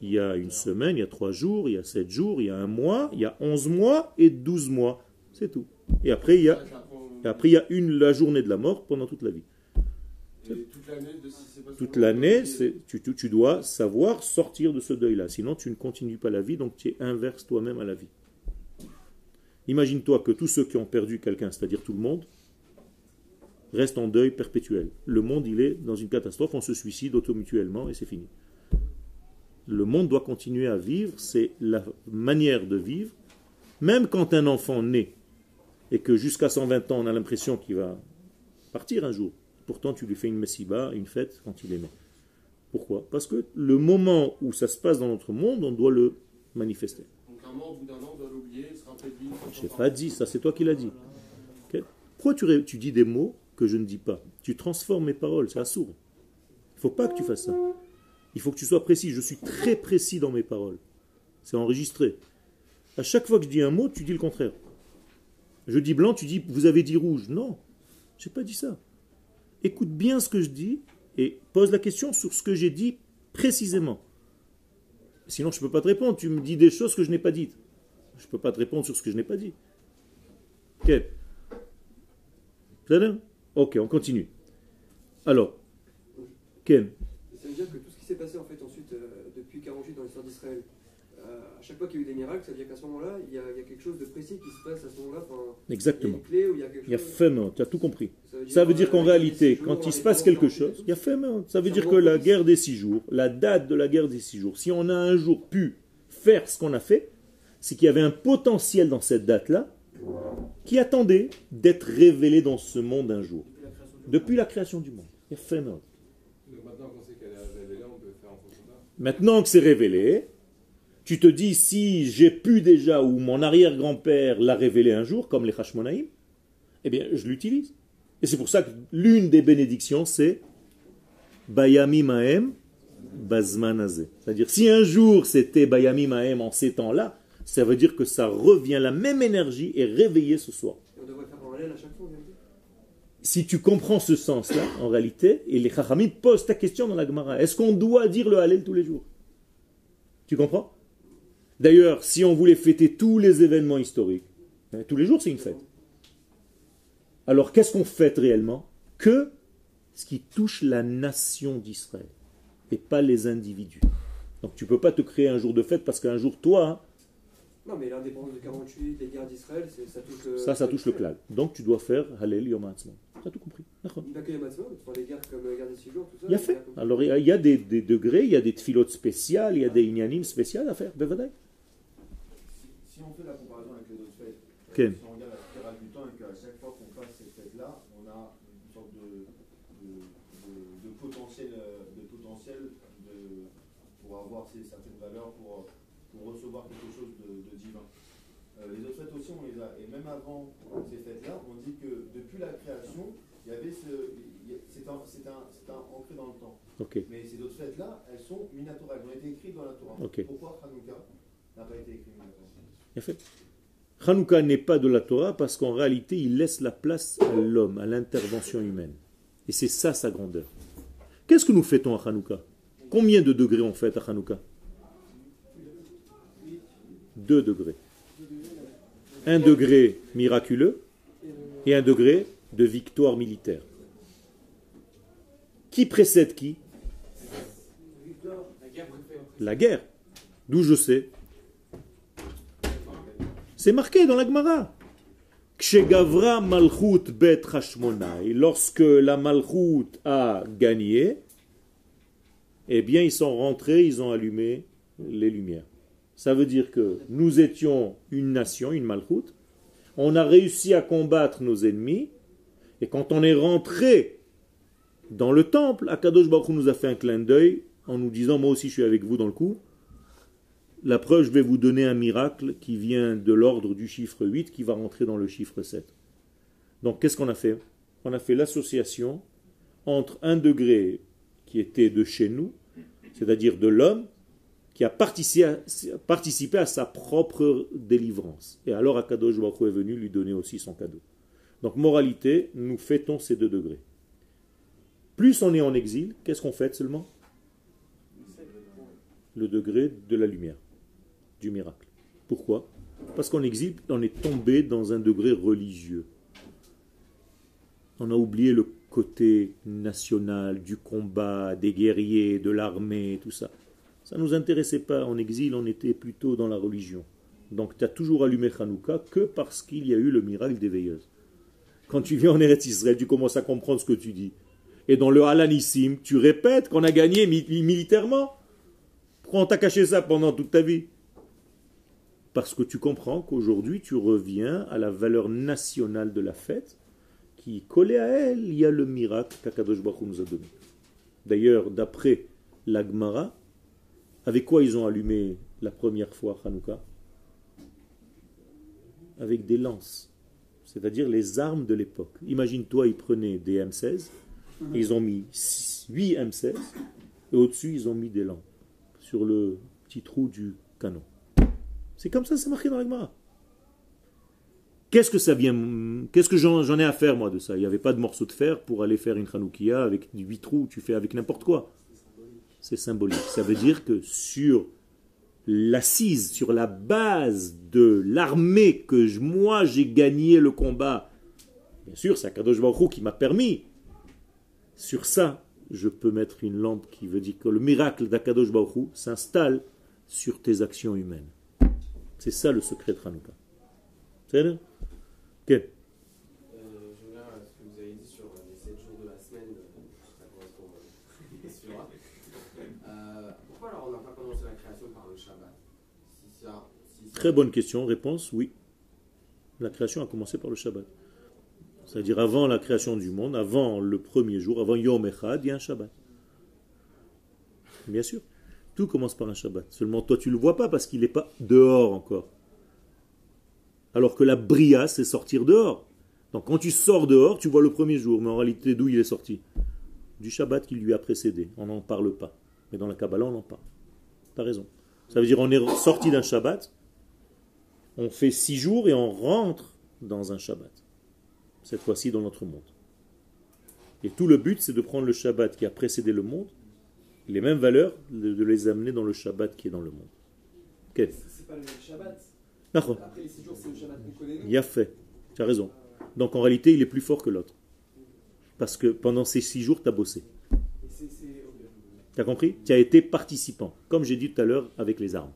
[SPEAKER 1] Il y a une semaine, il y a trois jours, il y a sept jours, il y a un mois, il y a onze mois et douze mois. C'est tout. Et après, il y a, et après, il y a une, la journée de la mort pendant toute la vie.
[SPEAKER 4] Toute l'année,
[SPEAKER 1] tu dois savoir sortir de ce deuil-là. Sinon, tu ne continues pas la vie, donc tu es inverse toi-même à la vie. Imagine-toi que tous ceux qui ont perdu quelqu'un, c'est-à-dire tout le monde, restent en deuil perpétuel. Le monde, il est dans une catastrophe, on se suicide automutuellement et c'est fini. Le monde doit continuer à vivre, c'est la manière de vivre. Même quand un enfant naît et que jusqu'à 120 ans, on a l'impression qu'il va partir un jour, Pourtant, tu lui fais une messiba, une fête, quand il est né. Pourquoi? Parce que le moment où ça se passe dans notre monde, on doit le manifester.
[SPEAKER 4] Donc, un mort, bout d'un an, on doit l'oublier, se rappeler de lui.
[SPEAKER 1] Je n'ai pas dit, ça c'est toi qui l'as dit. Pourquoi tu dis des mots que je ne dis pas? Tu transformes mes paroles, c'est assourd. Il ne faut pas que tu fasses ça. Il faut que tu sois précis. Je suis très précis dans mes paroles. C'est enregistré. À chaque fois que je dis un mot, tu dis le contraire. Je dis blanc, tu dis vous avez dit rouge. Non, je n'ai pas dit ça. Écoute bien ce que je dis et pose la question sur ce que j'ai dit précisément. Sinon, je ne peux pas te répondre. Tu me dis des choses que je n'ai pas dites. Je ne peux pas te répondre sur ce que je n'ai pas dit. Ok. Ok, on continue. Alors, Ken,
[SPEAKER 5] Ça veut dire que tout ce qui s'est passé en fait ensuite euh, depuis 48 dans l'histoire d'Israël, à chaque fois qu'il y a eu des miracles, ça veut dire qu'à ce moment-là, il y, a, il y a quelque chose de précis qui se passe à ce moment-là. Enfin, il y a
[SPEAKER 1] Exactement.
[SPEAKER 5] une clé ou il y a quelque
[SPEAKER 1] Il y a fait tu as tout compris.
[SPEAKER 5] Ça veut
[SPEAKER 1] dire qu'en réalité, quand il se passe quelque chose, il y a fait Ça veut dire que la guerre des six jours, la date de la guerre des six jours, si on a un jour pu faire ce qu'on a fait, c'est qu'il y avait un potentiel dans cette date-là qui attendait d'être révélé dans ce monde un jour. Depuis la création du monde. Il y a fait.
[SPEAKER 4] Maintenant
[SPEAKER 1] que c'est révélé, tu te dis si j'ai pu déjà ou mon arrière-grand-père l'a révélé un jour, comme les Hashmonaïm, eh bien je l'utilise. Et c'est pour ça que l'une des bénédictions c'est Bayami Mahem Bazman Hazeh. C'est-à-dire si un jour c'était Bayami Mahem en ces temps-là, ça veut dire que ça revient, la même énergie est réveillée ce soir.
[SPEAKER 5] Et on devrait faire parallèle à chaque fois, on vient de dire.
[SPEAKER 1] Si tu comprends ce sens-là, en réalité, et les Chachamim posent ta question dans la Gemara, est-ce qu'on doit dire le Hallel tous les jours? Tu comprends? D'ailleurs, si on voulait fêter tous les événements historiques, hein, tous les jours c'est une fête. Alors qu'est-ce qu'on fête réellement Que ce qui touche la nation d'Israël, et pas les individus. Donc tu peux pas te créer un jour de fête parce qu'un jour, toi, hein,
[SPEAKER 5] Non, mais l'indépendance de 48, les guerres d'Israël, ça touche le.
[SPEAKER 1] ça, ça touche le klal. Donc tu dois faire Hallel Yom HaAtzmaut. Tu as tout compris.
[SPEAKER 5] Les guerres comme la guerre des six jours, tout ça.
[SPEAKER 1] Il y a fait. Alors il y a- il y a des, des degrés, il y a des tfilotes spéciales, il y a des inyanim spéciales à faire. Bevadai.
[SPEAKER 6] Si, si on fait la comparaison avec les autres fêtes,
[SPEAKER 1] Ok.
[SPEAKER 6] si on regarde la spirale du temps et qu'à chaque fois qu'on passe ces fêtes-là, on a une sorte de, de, de- de potentiel, euh, de potentiel de, pour avoir ces, certaines valeurs, pour, pour recevoir quelque chose de, de divin. Euh, les autres fêtes aussi, on les a. Et même avant ces fêtes-là, on dit que depuis la création, il y avait ce. C'est un, un, un ancré dans le temps.
[SPEAKER 1] Ok.
[SPEAKER 6] Mais ces autres fêtes-là, elles sont minatorales, elles ont été écrites dans la Torah.
[SPEAKER 1] Ok.
[SPEAKER 6] Pourquoi Hanouka n'a pas été écrit minatorale
[SPEAKER 1] fait. Hanouka n'est pas de la Torah parce qu'en réalité, il laisse la place à l'homme, à l'intervention humaine. Et c'est ça sa grandeur. Qu'est-ce que nous fêtons à Hanouka? Combien de degrés on fête à Hanouka? Deux degrés. Un degré miraculeux et un degré de victoire militaire. Qui précède qui?
[SPEAKER 3] La guerre préférée.
[SPEAKER 1] La guerre. D'où je sais C'est marqué dans la Gemara. Kshegavra Malchut Bet Hashmonai, lorsque la Malchut a gagné, eh bien ils sont rentrés, ils ont allumé les lumières. Ça veut dire que nous étions une nation, une Malchut, on a réussi à combattre nos ennemis, et quand on est rentré dans le temple, Akadosh Baruch nous a fait un clin d'œil en nous disant Moi aussi je suis avec vous dans le coup. La preuve, je vais vous donner un miracle qui vient de l'ordre du chiffre 8 qui va rentrer dans le chiffre 7. Donc qu'est-ce qu'on a fait? On a fait l'association entre un degré était de chez nous, c'est-à-dire de l'homme, qui a participé à, sa propre délivrance. Et alors Akadosh Baruch est venu lui donner aussi son cadeau. Donc moralité, nous fêtons ces deux degrés. Plus on est en exil, qu'est-ce qu'on fête seulement? Le degré de la lumière, du miracle. Pourquoi? Parce qu'en exil, on est tombé dans un degré religieux. On a oublié le côté national, du combat, des guerriers, de l'armée, tout ça. Ça ne nous intéressait pas. En exil, on était plutôt dans la religion. Donc tu as toujours allumé Hanouka que parce qu'il y a eu le miracle des veilleuses. Quand tu viens en Eretz Israël, tu commences à comprendre ce que tu dis. Et dans le Halanissim, tu répètes qu'on a gagné mi- militairement. Pourquoi on t'a caché ça pendant toute ta vie? Parce que tu comprends qu'aujourd'hui, tu reviens à la valeur nationale de la fête, qui, collée à elle, il y a le miracle qu'Akadosh Baruch nous a donné. D'ailleurs, d'après la Gemara, avec quoi ils ont allumé la première fois Hanouka? Avec des lances, c'est-à-dire les armes de l'époque. Imagine-toi, ils prenaient des M16, et ils ont mis 8 M16, et au-dessus, ils ont mis des lampes sur le petit trou du canon. C'est comme ça, c'est marqué dans la Gemara. Qu'est-ce que ça vient Qu'est-ce que j'en ai à faire, moi, de ça? Il n'y avait pas de morceau de fer pour aller faire une Hanoukia avec 8 trous, tu fais avec n'importe quoi. C'est symbolique. Ça veut dire que sur l'assise, sur la base de l'armée que moi j'ai gagné le combat, bien sûr, c'est Akadosh Baruch qui m'a permis. Sur ça, je peux mettre une lampe qui veut dire que le miracle d'Akadosh Baruch s'installe sur tes actions humaines. C'est ça le secret de Hanouka. Ok.
[SPEAKER 3] Euh, je reviens à ce que vous avez dit sur les 7 jours de la semaine, ça correspond celui-là. Pourquoi alors on n'a pas commencé la création par le Shabbat? Si ça, si ça-
[SPEAKER 1] Très bonne question. Réponse oui. La création a commencé par le Shabbat. C'est-à-dire avant la création du monde, avant le premier jour, avant Yom Echad, il y a un Shabbat. Bien sûr. Tout commence par un Shabbat. Seulement toi, tu ne le vois pas parce qu'il n'est pas dehors encore. Alors que la Bria, c'est sortir dehors. Donc quand tu sors dehors, tu vois le premier jour. Mais en réalité, d'où il est sorti? Du Shabbat qui lui a précédé. On n'en parle pas. Mais dans la Kabbalah, on en parle. Tu as raison. Ça veut dire on est sorti d'un Shabbat, on fait six jours et on rentre dans un Shabbat. Cette fois-ci dans notre monde. Et tout le but, c'est de prendre le Shabbat qui a précédé le monde, les mêmes valeurs, de, les amener dans le Shabbat qui est dans le monde. Ok.
[SPEAKER 7] C'est pas le Shabbat. Après les 6 jours, c'est le Shabbat.
[SPEAKER 1] Il a fait. Tu as raison. Donc en réalité, il est plus fort que l'autre. Parce que pendant ces six jours, tu as bossé. Tu as compris? Tu as été participant, comme j'ai dit tout à l'heure avec les armes.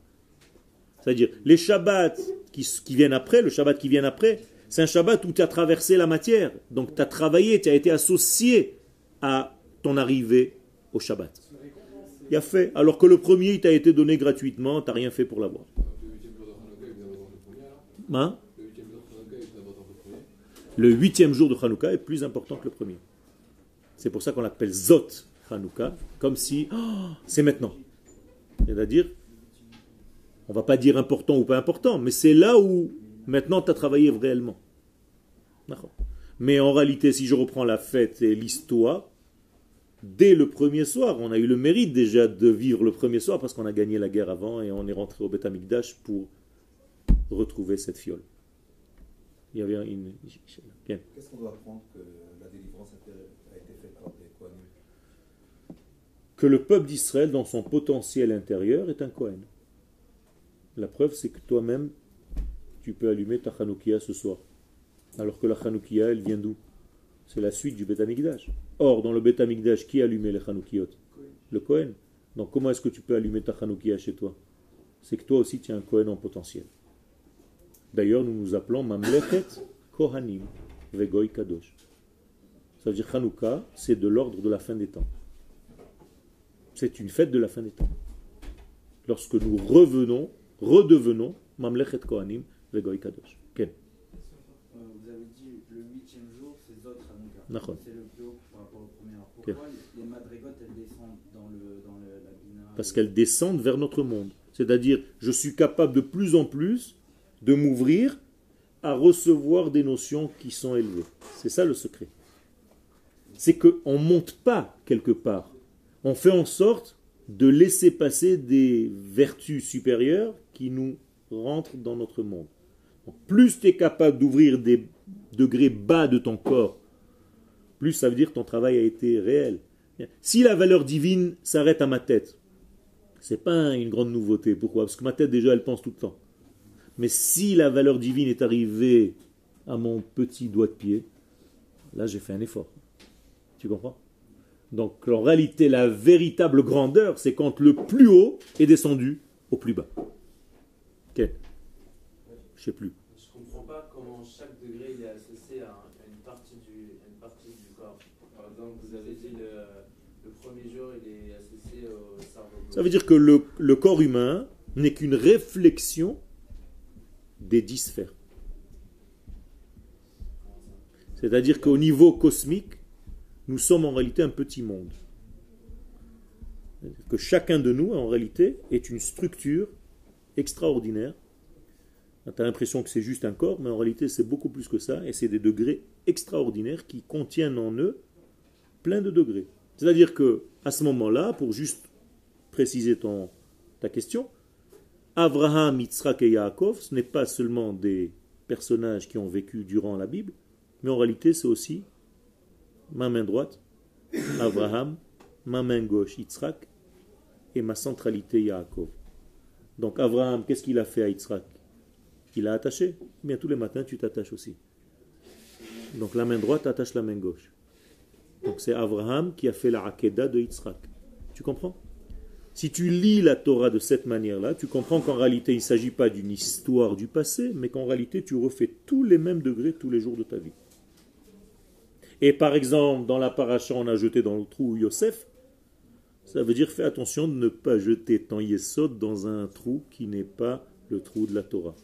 [SPEAKER 1] C'est-à-dire, les Shabbats qui, qui viennent après, le Shabbat qui vient après, c'est un Shabbat où tu as traversé la matière. Donc tu as travaillé, tu as été associé à ton arrivée au Shabbat. Il a fait. Alors que le premier, il t'a été donné gratuitement, tu n'as rien fait pour l'avoir. Hein?
[SPEAKER 4] Le huitième jour de Hanouka,
[SPEAKER 1] est plus important que le premier. C'est pour ça qu'on l'appelle Zot Hanouka, comme si oh, c'est maintenant. C'est-à-dire, on va pas dire important ou pas important, mais c'est là où maintenant tu as travaillé réellement. Mais en réalité, si je reprends la fête et l'histoire, dès le premier soir, on a eu le mérite déjà de vivre le premier soir parce qu'on a gagné la guerre avant et on est rentré au Beth Amikdash pour retrouver cette fiole. Il y avait une. Bien.
[SPEAKER 8] Qu'est-ce qu'on doit apprendre que la délivrance a été, faite par des Kohanim?
[SPEAKER 1] Que le peuple d'Israël, dans son potentiel intérieur, est un Kohen. La preuve, c'est que toi-même, tu peux allumer ta Hanoukia ce soir. Alors que la Hanoukia, elle vient d'où? C'est la suite du Beth Amikdash. Or, dans le Beth Amikdash, qui allumait les Hanoukiot? Le Kohen. Donc, comment est-ce que tu peux allumer ta Hanoukia chez toi? C'est que toi aussi, tu es un Kohen en potentiel. D'ailleurs, nous nous appelons Mamlechet Kohanim Vegoy Kadosh. Ça veut dire Hanouka, c'est de l'ordre de la fin des temps. C'est une fête de la fin des temps. Lorsque nous revenons, redevenons Mamlechet Kohanim Vegoy Kadosh.
[SPEAKER 9] Euh, Vous avez dit le huitième jour, c'est Zot Hanouka. C'est le plus haut par rapport au premier. Pourquoi les madrigotes, elles descendent dans, le, dans le, la Bina?
[SPEAKER 1] Parce qu'elles descendent vers notre monde. C'est-à-dire, je suis capable de plus en plus de m'ouvrir à recevoir des notions qui sont élevées. C'est ça le secret. C'est qu'on ne monte pas quelque part. On fait en sorte de laisser passer des vertus supérieures qui nous rentrent dans notre monde. Plus tu es capable d'ouvrir des degrés bas de ton corps, plus ça veut dire que ton travail a été réel. Si la valeur divine s'arrête à ma tête, c'est pas une grande nouveauté. Pourquoi? Parce que ma tête déjà elle pense tout le temps. Mais si la valeur divine est arrivée à mon petit doigt de pied, là j'ai fait un effort. Tu comprends? Donc en réalité, la véritable grandeur, c'est quand le plus haut est descendu au plus bas. Ok? Je sais plus.
[SPEAKER 10] Je comprends pas comment chaque degré il est associé à un- à une partie du, à une partie du corps. Par exemple, vous avez dit le, le premier jour il est associé au cerveau.
[SPEAKER 1] Ça veut dire que le, le corps humain n'est qu'une réflexion des dix sphères. C'est-à-dire qu'au niveau cosmique, nous sommes en réalité un petit monde. Que chacun de nous, en réalité, est une structure extraordinaire. Tu as l'impression que c'est juste un corps, mais en réalité, c'est beaucoup plus que ça, et c'est des degrés extraordinaires qui contiennent en eux plein de degrés. C'est-à-dire que à ce moment-là, pour juste préciser ton, ta question, Abraham, Yitzhak et Yaakov, ce n'est pas seulement des personnages qui ont vécu durant la Bible, mais en réalité, c'est aussi ma main droite, Abraham, ma main gauche, Yitzhak, et ma centralité, Yaakov. Donc, Abraham, qu'est-ce qu'il a fait à Yitzhak? Il a attaché. Eh Bien, tous les matins, tu t'attaches aussi. Donc, la main droite attache la main gauche. Donc, c'est Abraham qui a fait la Hakeda de Yitzhak. Tu comprends? Si tu lis la Torah de cette manière-là, tu comprends qu'en réalité, il ne s'agit pas d'une histoire du passé, mais qu'en réalité, tu refais tous les mêmes degrés tous les jours de ta vie. Et par exemple, dans la paracha, on a jeté dans le trou Yosef. Ça veut dire fais attention de ne pas jeter ton Yesod dans un trou qui n'est pas le trou de la Torah.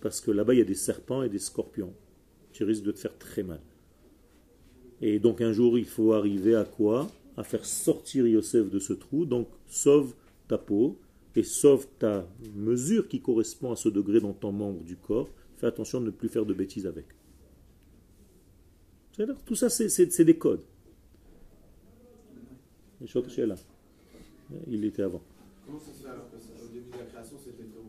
[SPEAKER 1] Parce que là-bas, il y a des serpents et des scorpions. Tu risques de te faire très mal. Et donc un jour, il faut arriver à quoi? À faire sortir Yosef de ce trou. Donc sauve ta peau et sauve ta mesure qui correspond à ce degré dans ton membre du corps. Fais attention de ne plus faire de bêtises avec. Tout ça, c'est- des codes. Il était avant.
[SPEAKER 3] Comment ça se fait alors que ça, au début de la création, c'était Tohu.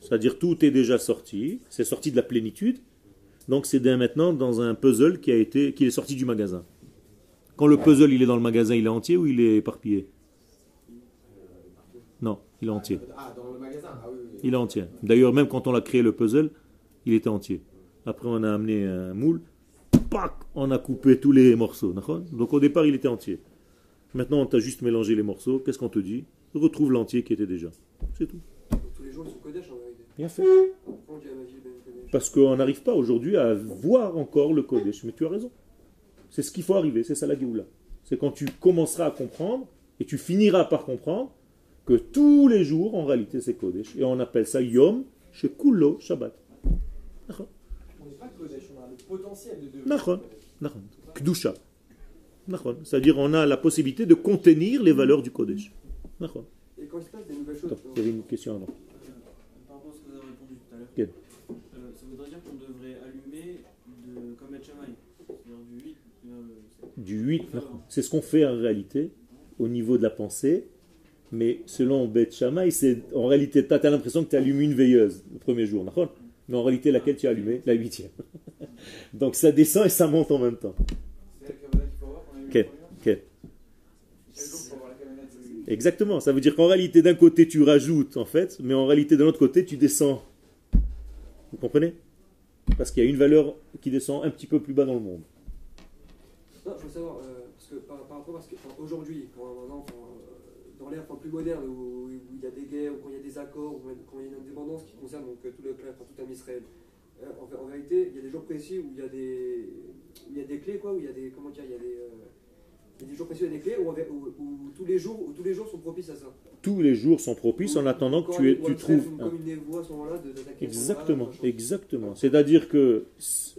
[SPEAKER 1] C'est-à-dire tout est déjà sorti, c'est sorti de la plénitude, donc c'est maintenant dans un puzzle qui a été, qui est sorti du magasin. Quand le puzzle il est dans le magasin, il est entier ou il est éparpillé? Non, il est entier.
[SPEAKER 3] Ah, dans le magasin Ah.
[SPEAKER 1] Il est entier. D'ailleurs, même quand on a créé le puzzle, il était entier. Après, on a amené un moule, pac, on a coupé tous les morceaux. Donc au départ, il était entier. Maintenant, on t'a juste mélangé les morceaux. Qu'est-ce qu'on te dit? Retrouve l'entier qui était déjà. C'est tout.
[SPEAKER 5] Donc, tous les jours, ils sont Kodesh en vérité.
[SPEAKER 1] Bien fait. Parce qu'on n'arrive pas aujourd'hui à voir encore le Kodesh. Mais tu as raison. C'est ce qu'il faut arriver, c'est ça la Géoula. C'est quand tu commenceras à comprendre, et tu finiras par comprendre, que tous les jours, en réalité, c'est Kodesh. Et on appelle ça Yom chez Kulo Shabbat.
[SPEAKER 7] On n'est pas Kodesh, on a le potentiel de devenir.
[SPEAKER 1] Kdusha. C'est-à-dire on a la possibilité de contenir les valeurs du Kodesh.
[SPEAKER 5] Et quand il se passe des nouvelles choses,
[SPEAKER 1] Attends, il y avait une question avant.
[SPEAKER 11] Par rapport à ce que vous avez répondu tout à l'heure,
[SPEAKER 1] Quel
[SPEAKER 11] euh, ça voudrait dire qu'on devrait allumer de, comme Et Shammai, c'est-à-dire du 8 vers le 7.
[SPEAKER 1] Du 8, Nachon. c'est ce qu'on fait en réalité au niveau de la pensée. Mais selon Beth Shammai, c'est en réalité, tu as, l'impression que tu allumes une veilleuse le premier jour. Mais en réalité, laquelle tu as allumé La huitième. Donc ça descend et ça monte en même temps.
[SPEAKER 7] C'est la Kabbalah qu'il faut avoir quand on a eu
[SPEAKER 1] Ok,
[SPEAKER 7] le premier.
[SPEAKER 1] ok.
[SPEAKER 7] Quel jour pour avoir la Kabbalah c'est- c'est-
[SPEAKER 1] Exactement. Ça veut dire qu'en réalité, d'un côté, tu rajoutes, en fait, mais en réalité, de l'autre côté, tu descends. Vous comprenez? Parce qu'il y a une valeur qui descend un petit peu plus bas dans le monde.
[SPEAKER 5] Non, je veux savoir, euh, parce que par, rapport à ce que. enfin, Aujourd'hui, quand maintenant, enfin, euh, dans l'ère plus moderne, où, où il y a des guerres, ou quand il y a des accords, ou quand il y a une indépendance qui concerne donc, tout le enfin, tout un Israël, euh, en, en vérité, il y a des jours précis où il y a des, où il y a des clés, quoi, où il y a des. Comment dire, il y a des. Il y a des jours des clés où, tous les jours, où tous les jours sont propices à ça.
[SPEAKER 1] Tous les jours sont propices en attendant que tu, trouves.
[SPEAKER 5] Comme
[SPEAKER 1] un-
[SPEAKER 5] une névoie à ce moment-là, de- d'attaquer.
[SPEAKER 1] Exactement, exactement. C'est-à-dire que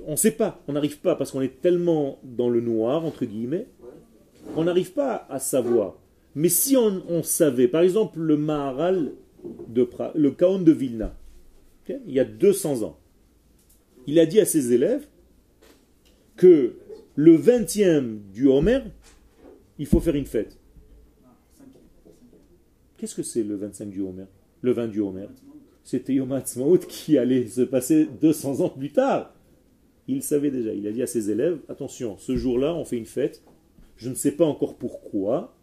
[SPEAKER 1] on ne sait pas, on n'arrive pas parce qu'on est tellement dans le noir entre guillemets,
[SPEAKER 5] Ouais.
[SPEAKER 1] on n'arrive pas à savoir. Mais si on, on savait, par exemple, le Maharal de Prague, le Kaon de Vilna, il y a 200 ans, il a dit à ses élèves que le 20e du Homer, il faut faire une fête. Qu'est-ce que c'est le 25 du Homer? Le 20 du Homer C'était Yom qui allait se passer 200 ans plus tard. Il savait déjà, il a dit à ses élèves, attention, ce jour-là, on fait une fête, je ne sais pas encore pourquoi,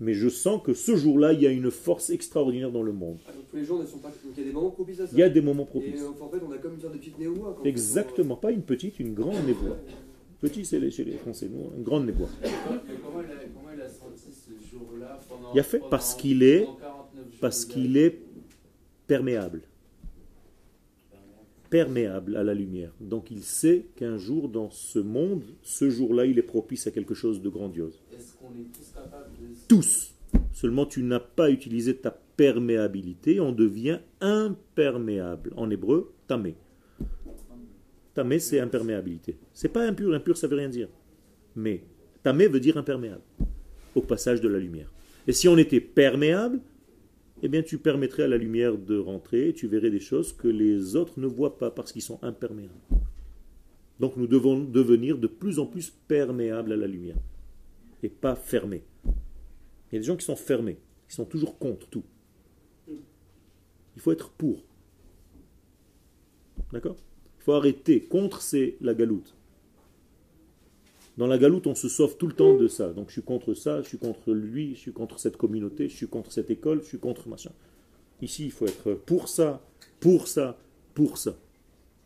[SPEAKER 1] mais je sens que ce jour-là, il y a une force extraordinaire dans le monde.
[SPEAKER 5] Ah, donc tous les jours ne sont pas. Donc il y a des moments propices à ça?
[SPEAKER 1] Il y a des moments
[SPEAKER 5] Et
[SPEAKER 1] propices.
[SPEAKER 5] en fait, on a comme une sorte de petite névoie. quand on-
[SPEAKER 1] Exactement, pas une petite, une grande névoie. Petit, c'est les- chez les Français, nous, une grande névoie.
[SPEAKER 10] Mais comment il a, senti ce jour-là pendant.
[SPEAKER 1] Il a fait parce qu'il est-
[SPEAKER 10] pendant 49 jours
[SPEAKER 1] Parce qu'il est perméable. Perméable à la lumière. Donc il sait qu'un jour dans ce monde, ce jour-là, il est propice à quelque chose de grandiose.
[SPEAKER 10] Est-ce qu'on est tous capables de.
[SPEAKER 1] Tous. Seulement tu n'as pas utilisé ta perméabilité, on devient imperméable. En hébreu, tamé. Tamé, c'est imperméabilité. C'est pas impur, impur ça veut rien dire. Mais tamé veut dire imperméable au passage de la lumière. Et si on était perméable, eh bien tu permettrais à la lumière de rentrer et tu verrais des choses que les autres ne voient pas parce qu'ils sont imperméables. Donc nous devons devenir de plus en plus perméables à la lumière et pas fermés. Il y a des gens qui sont fermés, qui sont toujours contre tout. Il faut être pour. D'accord? Il faut arrêter. Contre, c'est la galoute. Dans la galoute, on se sauve tout le temps de ça. Donc je suis contre ça, je suis contre lui, je suis contre cette communauté, je suis contre cette école, je suis contre machin. Ici, il faut être pour ça, pour ça, pour ça.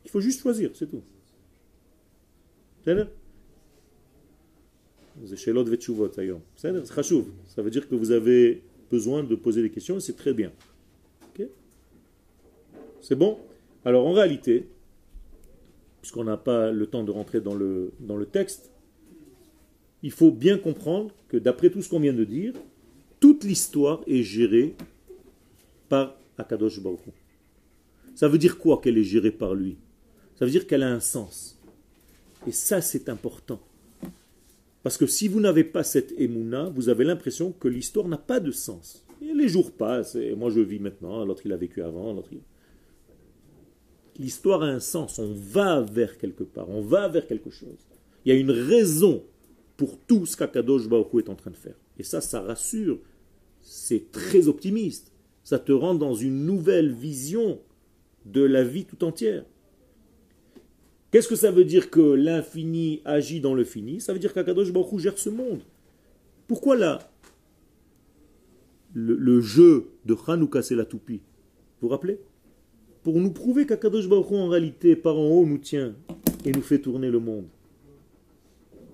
[SPEAKER 1] Il faut juste choisir, c'est tout. Ça veut dire que vous avez besoin de poser des questions et c'est très bien. C'est bon? Alors en réalité, puisqu'on n'a pas le temps de rentrer dans le, texte, il faut bien comprendre que d'après tout ce qu'on vient de dire, toute l'histoire est gérée par Akadosh Baruch. Ça veut dire quoi qu'elle est gérée par lui? Ça veut dire qu'elle a un sens. Et ça, c'est important. Parce que si vous n'avez pas cette émouna, vous avez l'impression que l'histoire n'a pas de sens. Les jours passent, moi je vis maintenant, l'autre il a vécu avant, l'autre il... L'histoire a un sens, on va vers quelque part, on va vers quelque chose. Il y a une raison pour tout ce qu'Akadosh Hu est en train de faire. Et ça, ça rassure, c'est très optimiste. Ça te rend dans une nouvelle vision de la vie tout entière. Qu'est-ce que ça veut dire que l'infini agit dans le fini? Ça veut dire qu'Akadosh Baruch gère ce monde. Pourquoi là le, le jeu de Hanouka, c'est la toupie Vous vous rappelez? Pour nous prouver qu'Akadosh Baruch en réalité, par en haut, nous tient et nous fait tourner le monde.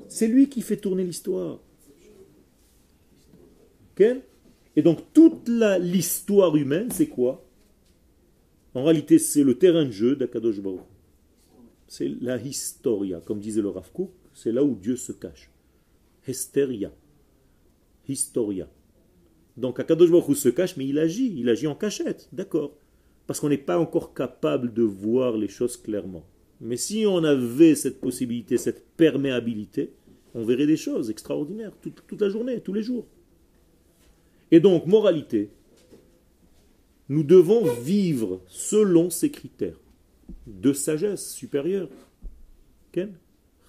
[SPEAKER 1] C'est lui qui fait tourner l'histoire. Et donc, toute l'histoire humaine, c'est quoi? En réalité, c'est le terrain de jeu d'Akadosh Baruch. C'est la historia, comme disait le Rav c'est là où Dieu se cache. Hysteria. Historia. Donc Akadosh Baruch se cache, mais il agit, il agit en cachette, d'accord. Parce qu'on n'est pas encore capable de voir les choses clairement. Mais si on avait cette possibilité, cette perméabilité, on verrait des choses extraordinaires toute, la journée, tous les jours. Et donc, moralité, nous devons vivre selon ces critères de sagesse supérieure. Quel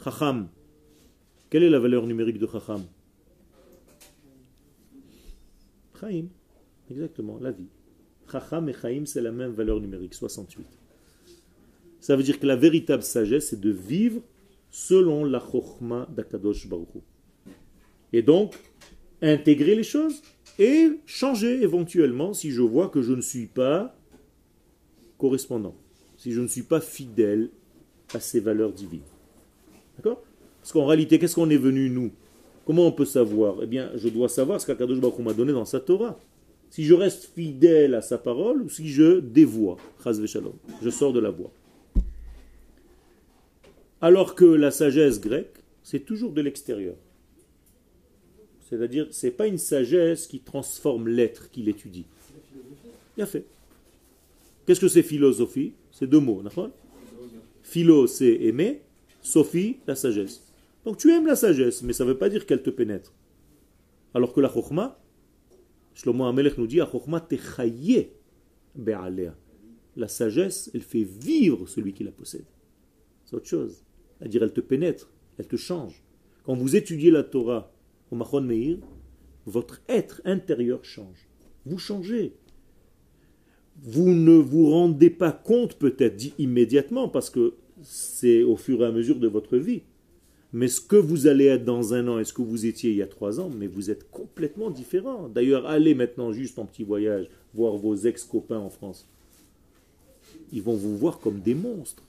[SPEAKER 1] Chacham. Quelle est la valeur numérique de Chacham? Chaim. Exactement, la vie. Chacham et Chaim, c'est la même valeur numérique, 68. Ça veut dire que la véritable sagesse, c'est de vivre selon la Chochma d'Akadosh Baruch. Et donc, intégrer les choses et changer éventuellement si je vois que je ne suis pas correspondant, si je ne suis pas fidèle à ces valeurs divines. D'accord? Parce qu'en réalité, qu'est-ce qu'on est venu, nous? Comment on peut savoir? Eh bien, je dois savoir ce qu'Akadosh Baruch m'a donné dans sa Torah. Si je reste fidèle à sa parole ou si je dévoie, je sors de la voie. Alors que la sagesse grecque, c'est toujours de l'extérieur. C'est-à-dire, c'est pas une sagesse qui transforme l'être qu'il étudie. Bien fait. Qu'est-ce que c'est philosophie C'est deux mots, Philo, c'est aimer. Sophie, la sagesse. Donc tu aimes la sagesse, mais ça ne veut pas dire qu'elle te pénètre. Alors que la chokhmah, Shlomo nous dit, la sagesse, elle fait vivre celui qui la possède. C'est autre chose. C'est-à-dire, elle te pénètre, elle te change. Quand vous étudiez la Torah au Machon Meir, votre être intérieur change. Vous changez. Vous ne vous rendez pas compte peut-être immédiatement parce que c'est au fur et à mesure de votre vie. Mais ce que vous allez être dans un an et ce que vous étiez il y a trois ans, mais vous êtes complètement différent. D'ailleurs, allez maintenant juste en petit voyage voir vos ex-copains en France. Ils vont vous voir comme des monstres.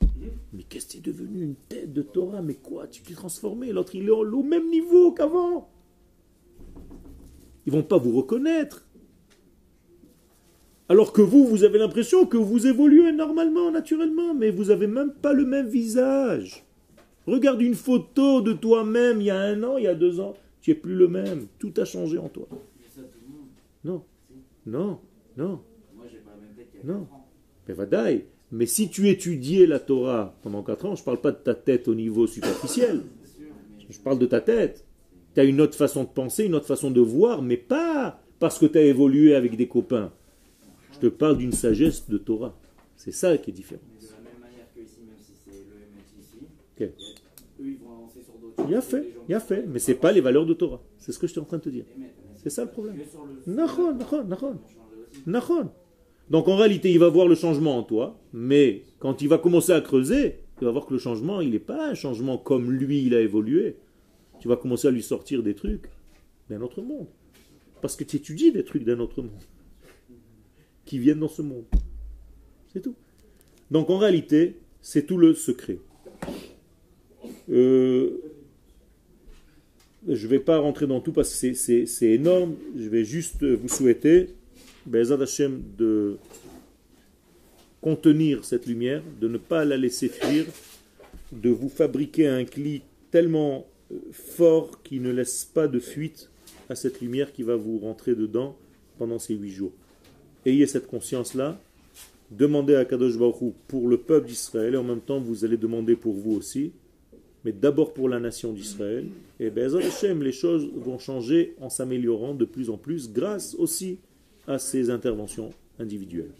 [SPEAKER 1] Mais qu'est-ce que tu es devenu une tête de Torah? Mais quoi? Tu t'es transformé. L'autre, il est au même niveau qu'avant. Ils vont pas vous reconnaître. Alors que vous, vous avez l'impression que vous évoluez normalement, naturellement, mais vous n'avez même pas le même visage. Regarde une photo de toi-même il y a un an, il y a deux ans. Tu n'es plus le même. Tout a changé en toi. Non. Non. Non. Non.
[SPEAKER 9] quatre.
[SPEAKER 1] Mais vadaï. Mais si tu étudiais la Torah pendant 4 ans, je ne parle pas de ta tête au niveau superficiel. Je parle de ta tête. Tu as une autre façon de penser, une autre façon de voir, mais pas parce que tu as évolué avec des copains. Je te parle d'une sagesse de Torah. C'est ça qui est différent.
[SPEAKER 9] Mais de la même manière que ici, même si c'est l'EMS ici,
[SPEAKER 1] Ok.
[SPEAKER 9] eux, ils vont avancer sur d'autres
[SPEAKER 1] Il a fait, il a fait, mais c'est pas les valeurs de Torah. C'est ce que je suis en train de te dire. C'est ça le problème. Nachon, nachon, nachon. Nachon. Donc en réalité, il va voir le changement en toi, mais quand il va commencer à creuser, il va voir que le changement, il n'est pas un changement comme lui, il a évolué. Tu vas commencer à lui sortir des trucs d'un autre monde. Parce que tu étudies des trucs d'un autre monde qui viennent dans ce monde. C'est tout. Donc en réalité, c'est tout le secret. Euh, je ne vais pas rentrer dans tout parce que c'est- énorme. Je vais juste vous souhaiter, Be'ezat Hashem, de contenir cette lumière, de ne pas la laisser fuir, de vous fabriquer un cli tellement euh, fort qui ne laisse pas de fuite à cette lumière qui va vous rentrer dedans pendant ces huit jours. Ayez cette conscience-là, demandez à Kadosh Baruch Hu pour le peuple d'Israël et en même temps vous allez demander pour vous aussi, mais d'abord pour la nation d'Israël. Et Be'ezat Hashem, les choses vont changer en s'améliorant de plus en plus grâce aussi à ces interventions individuelles.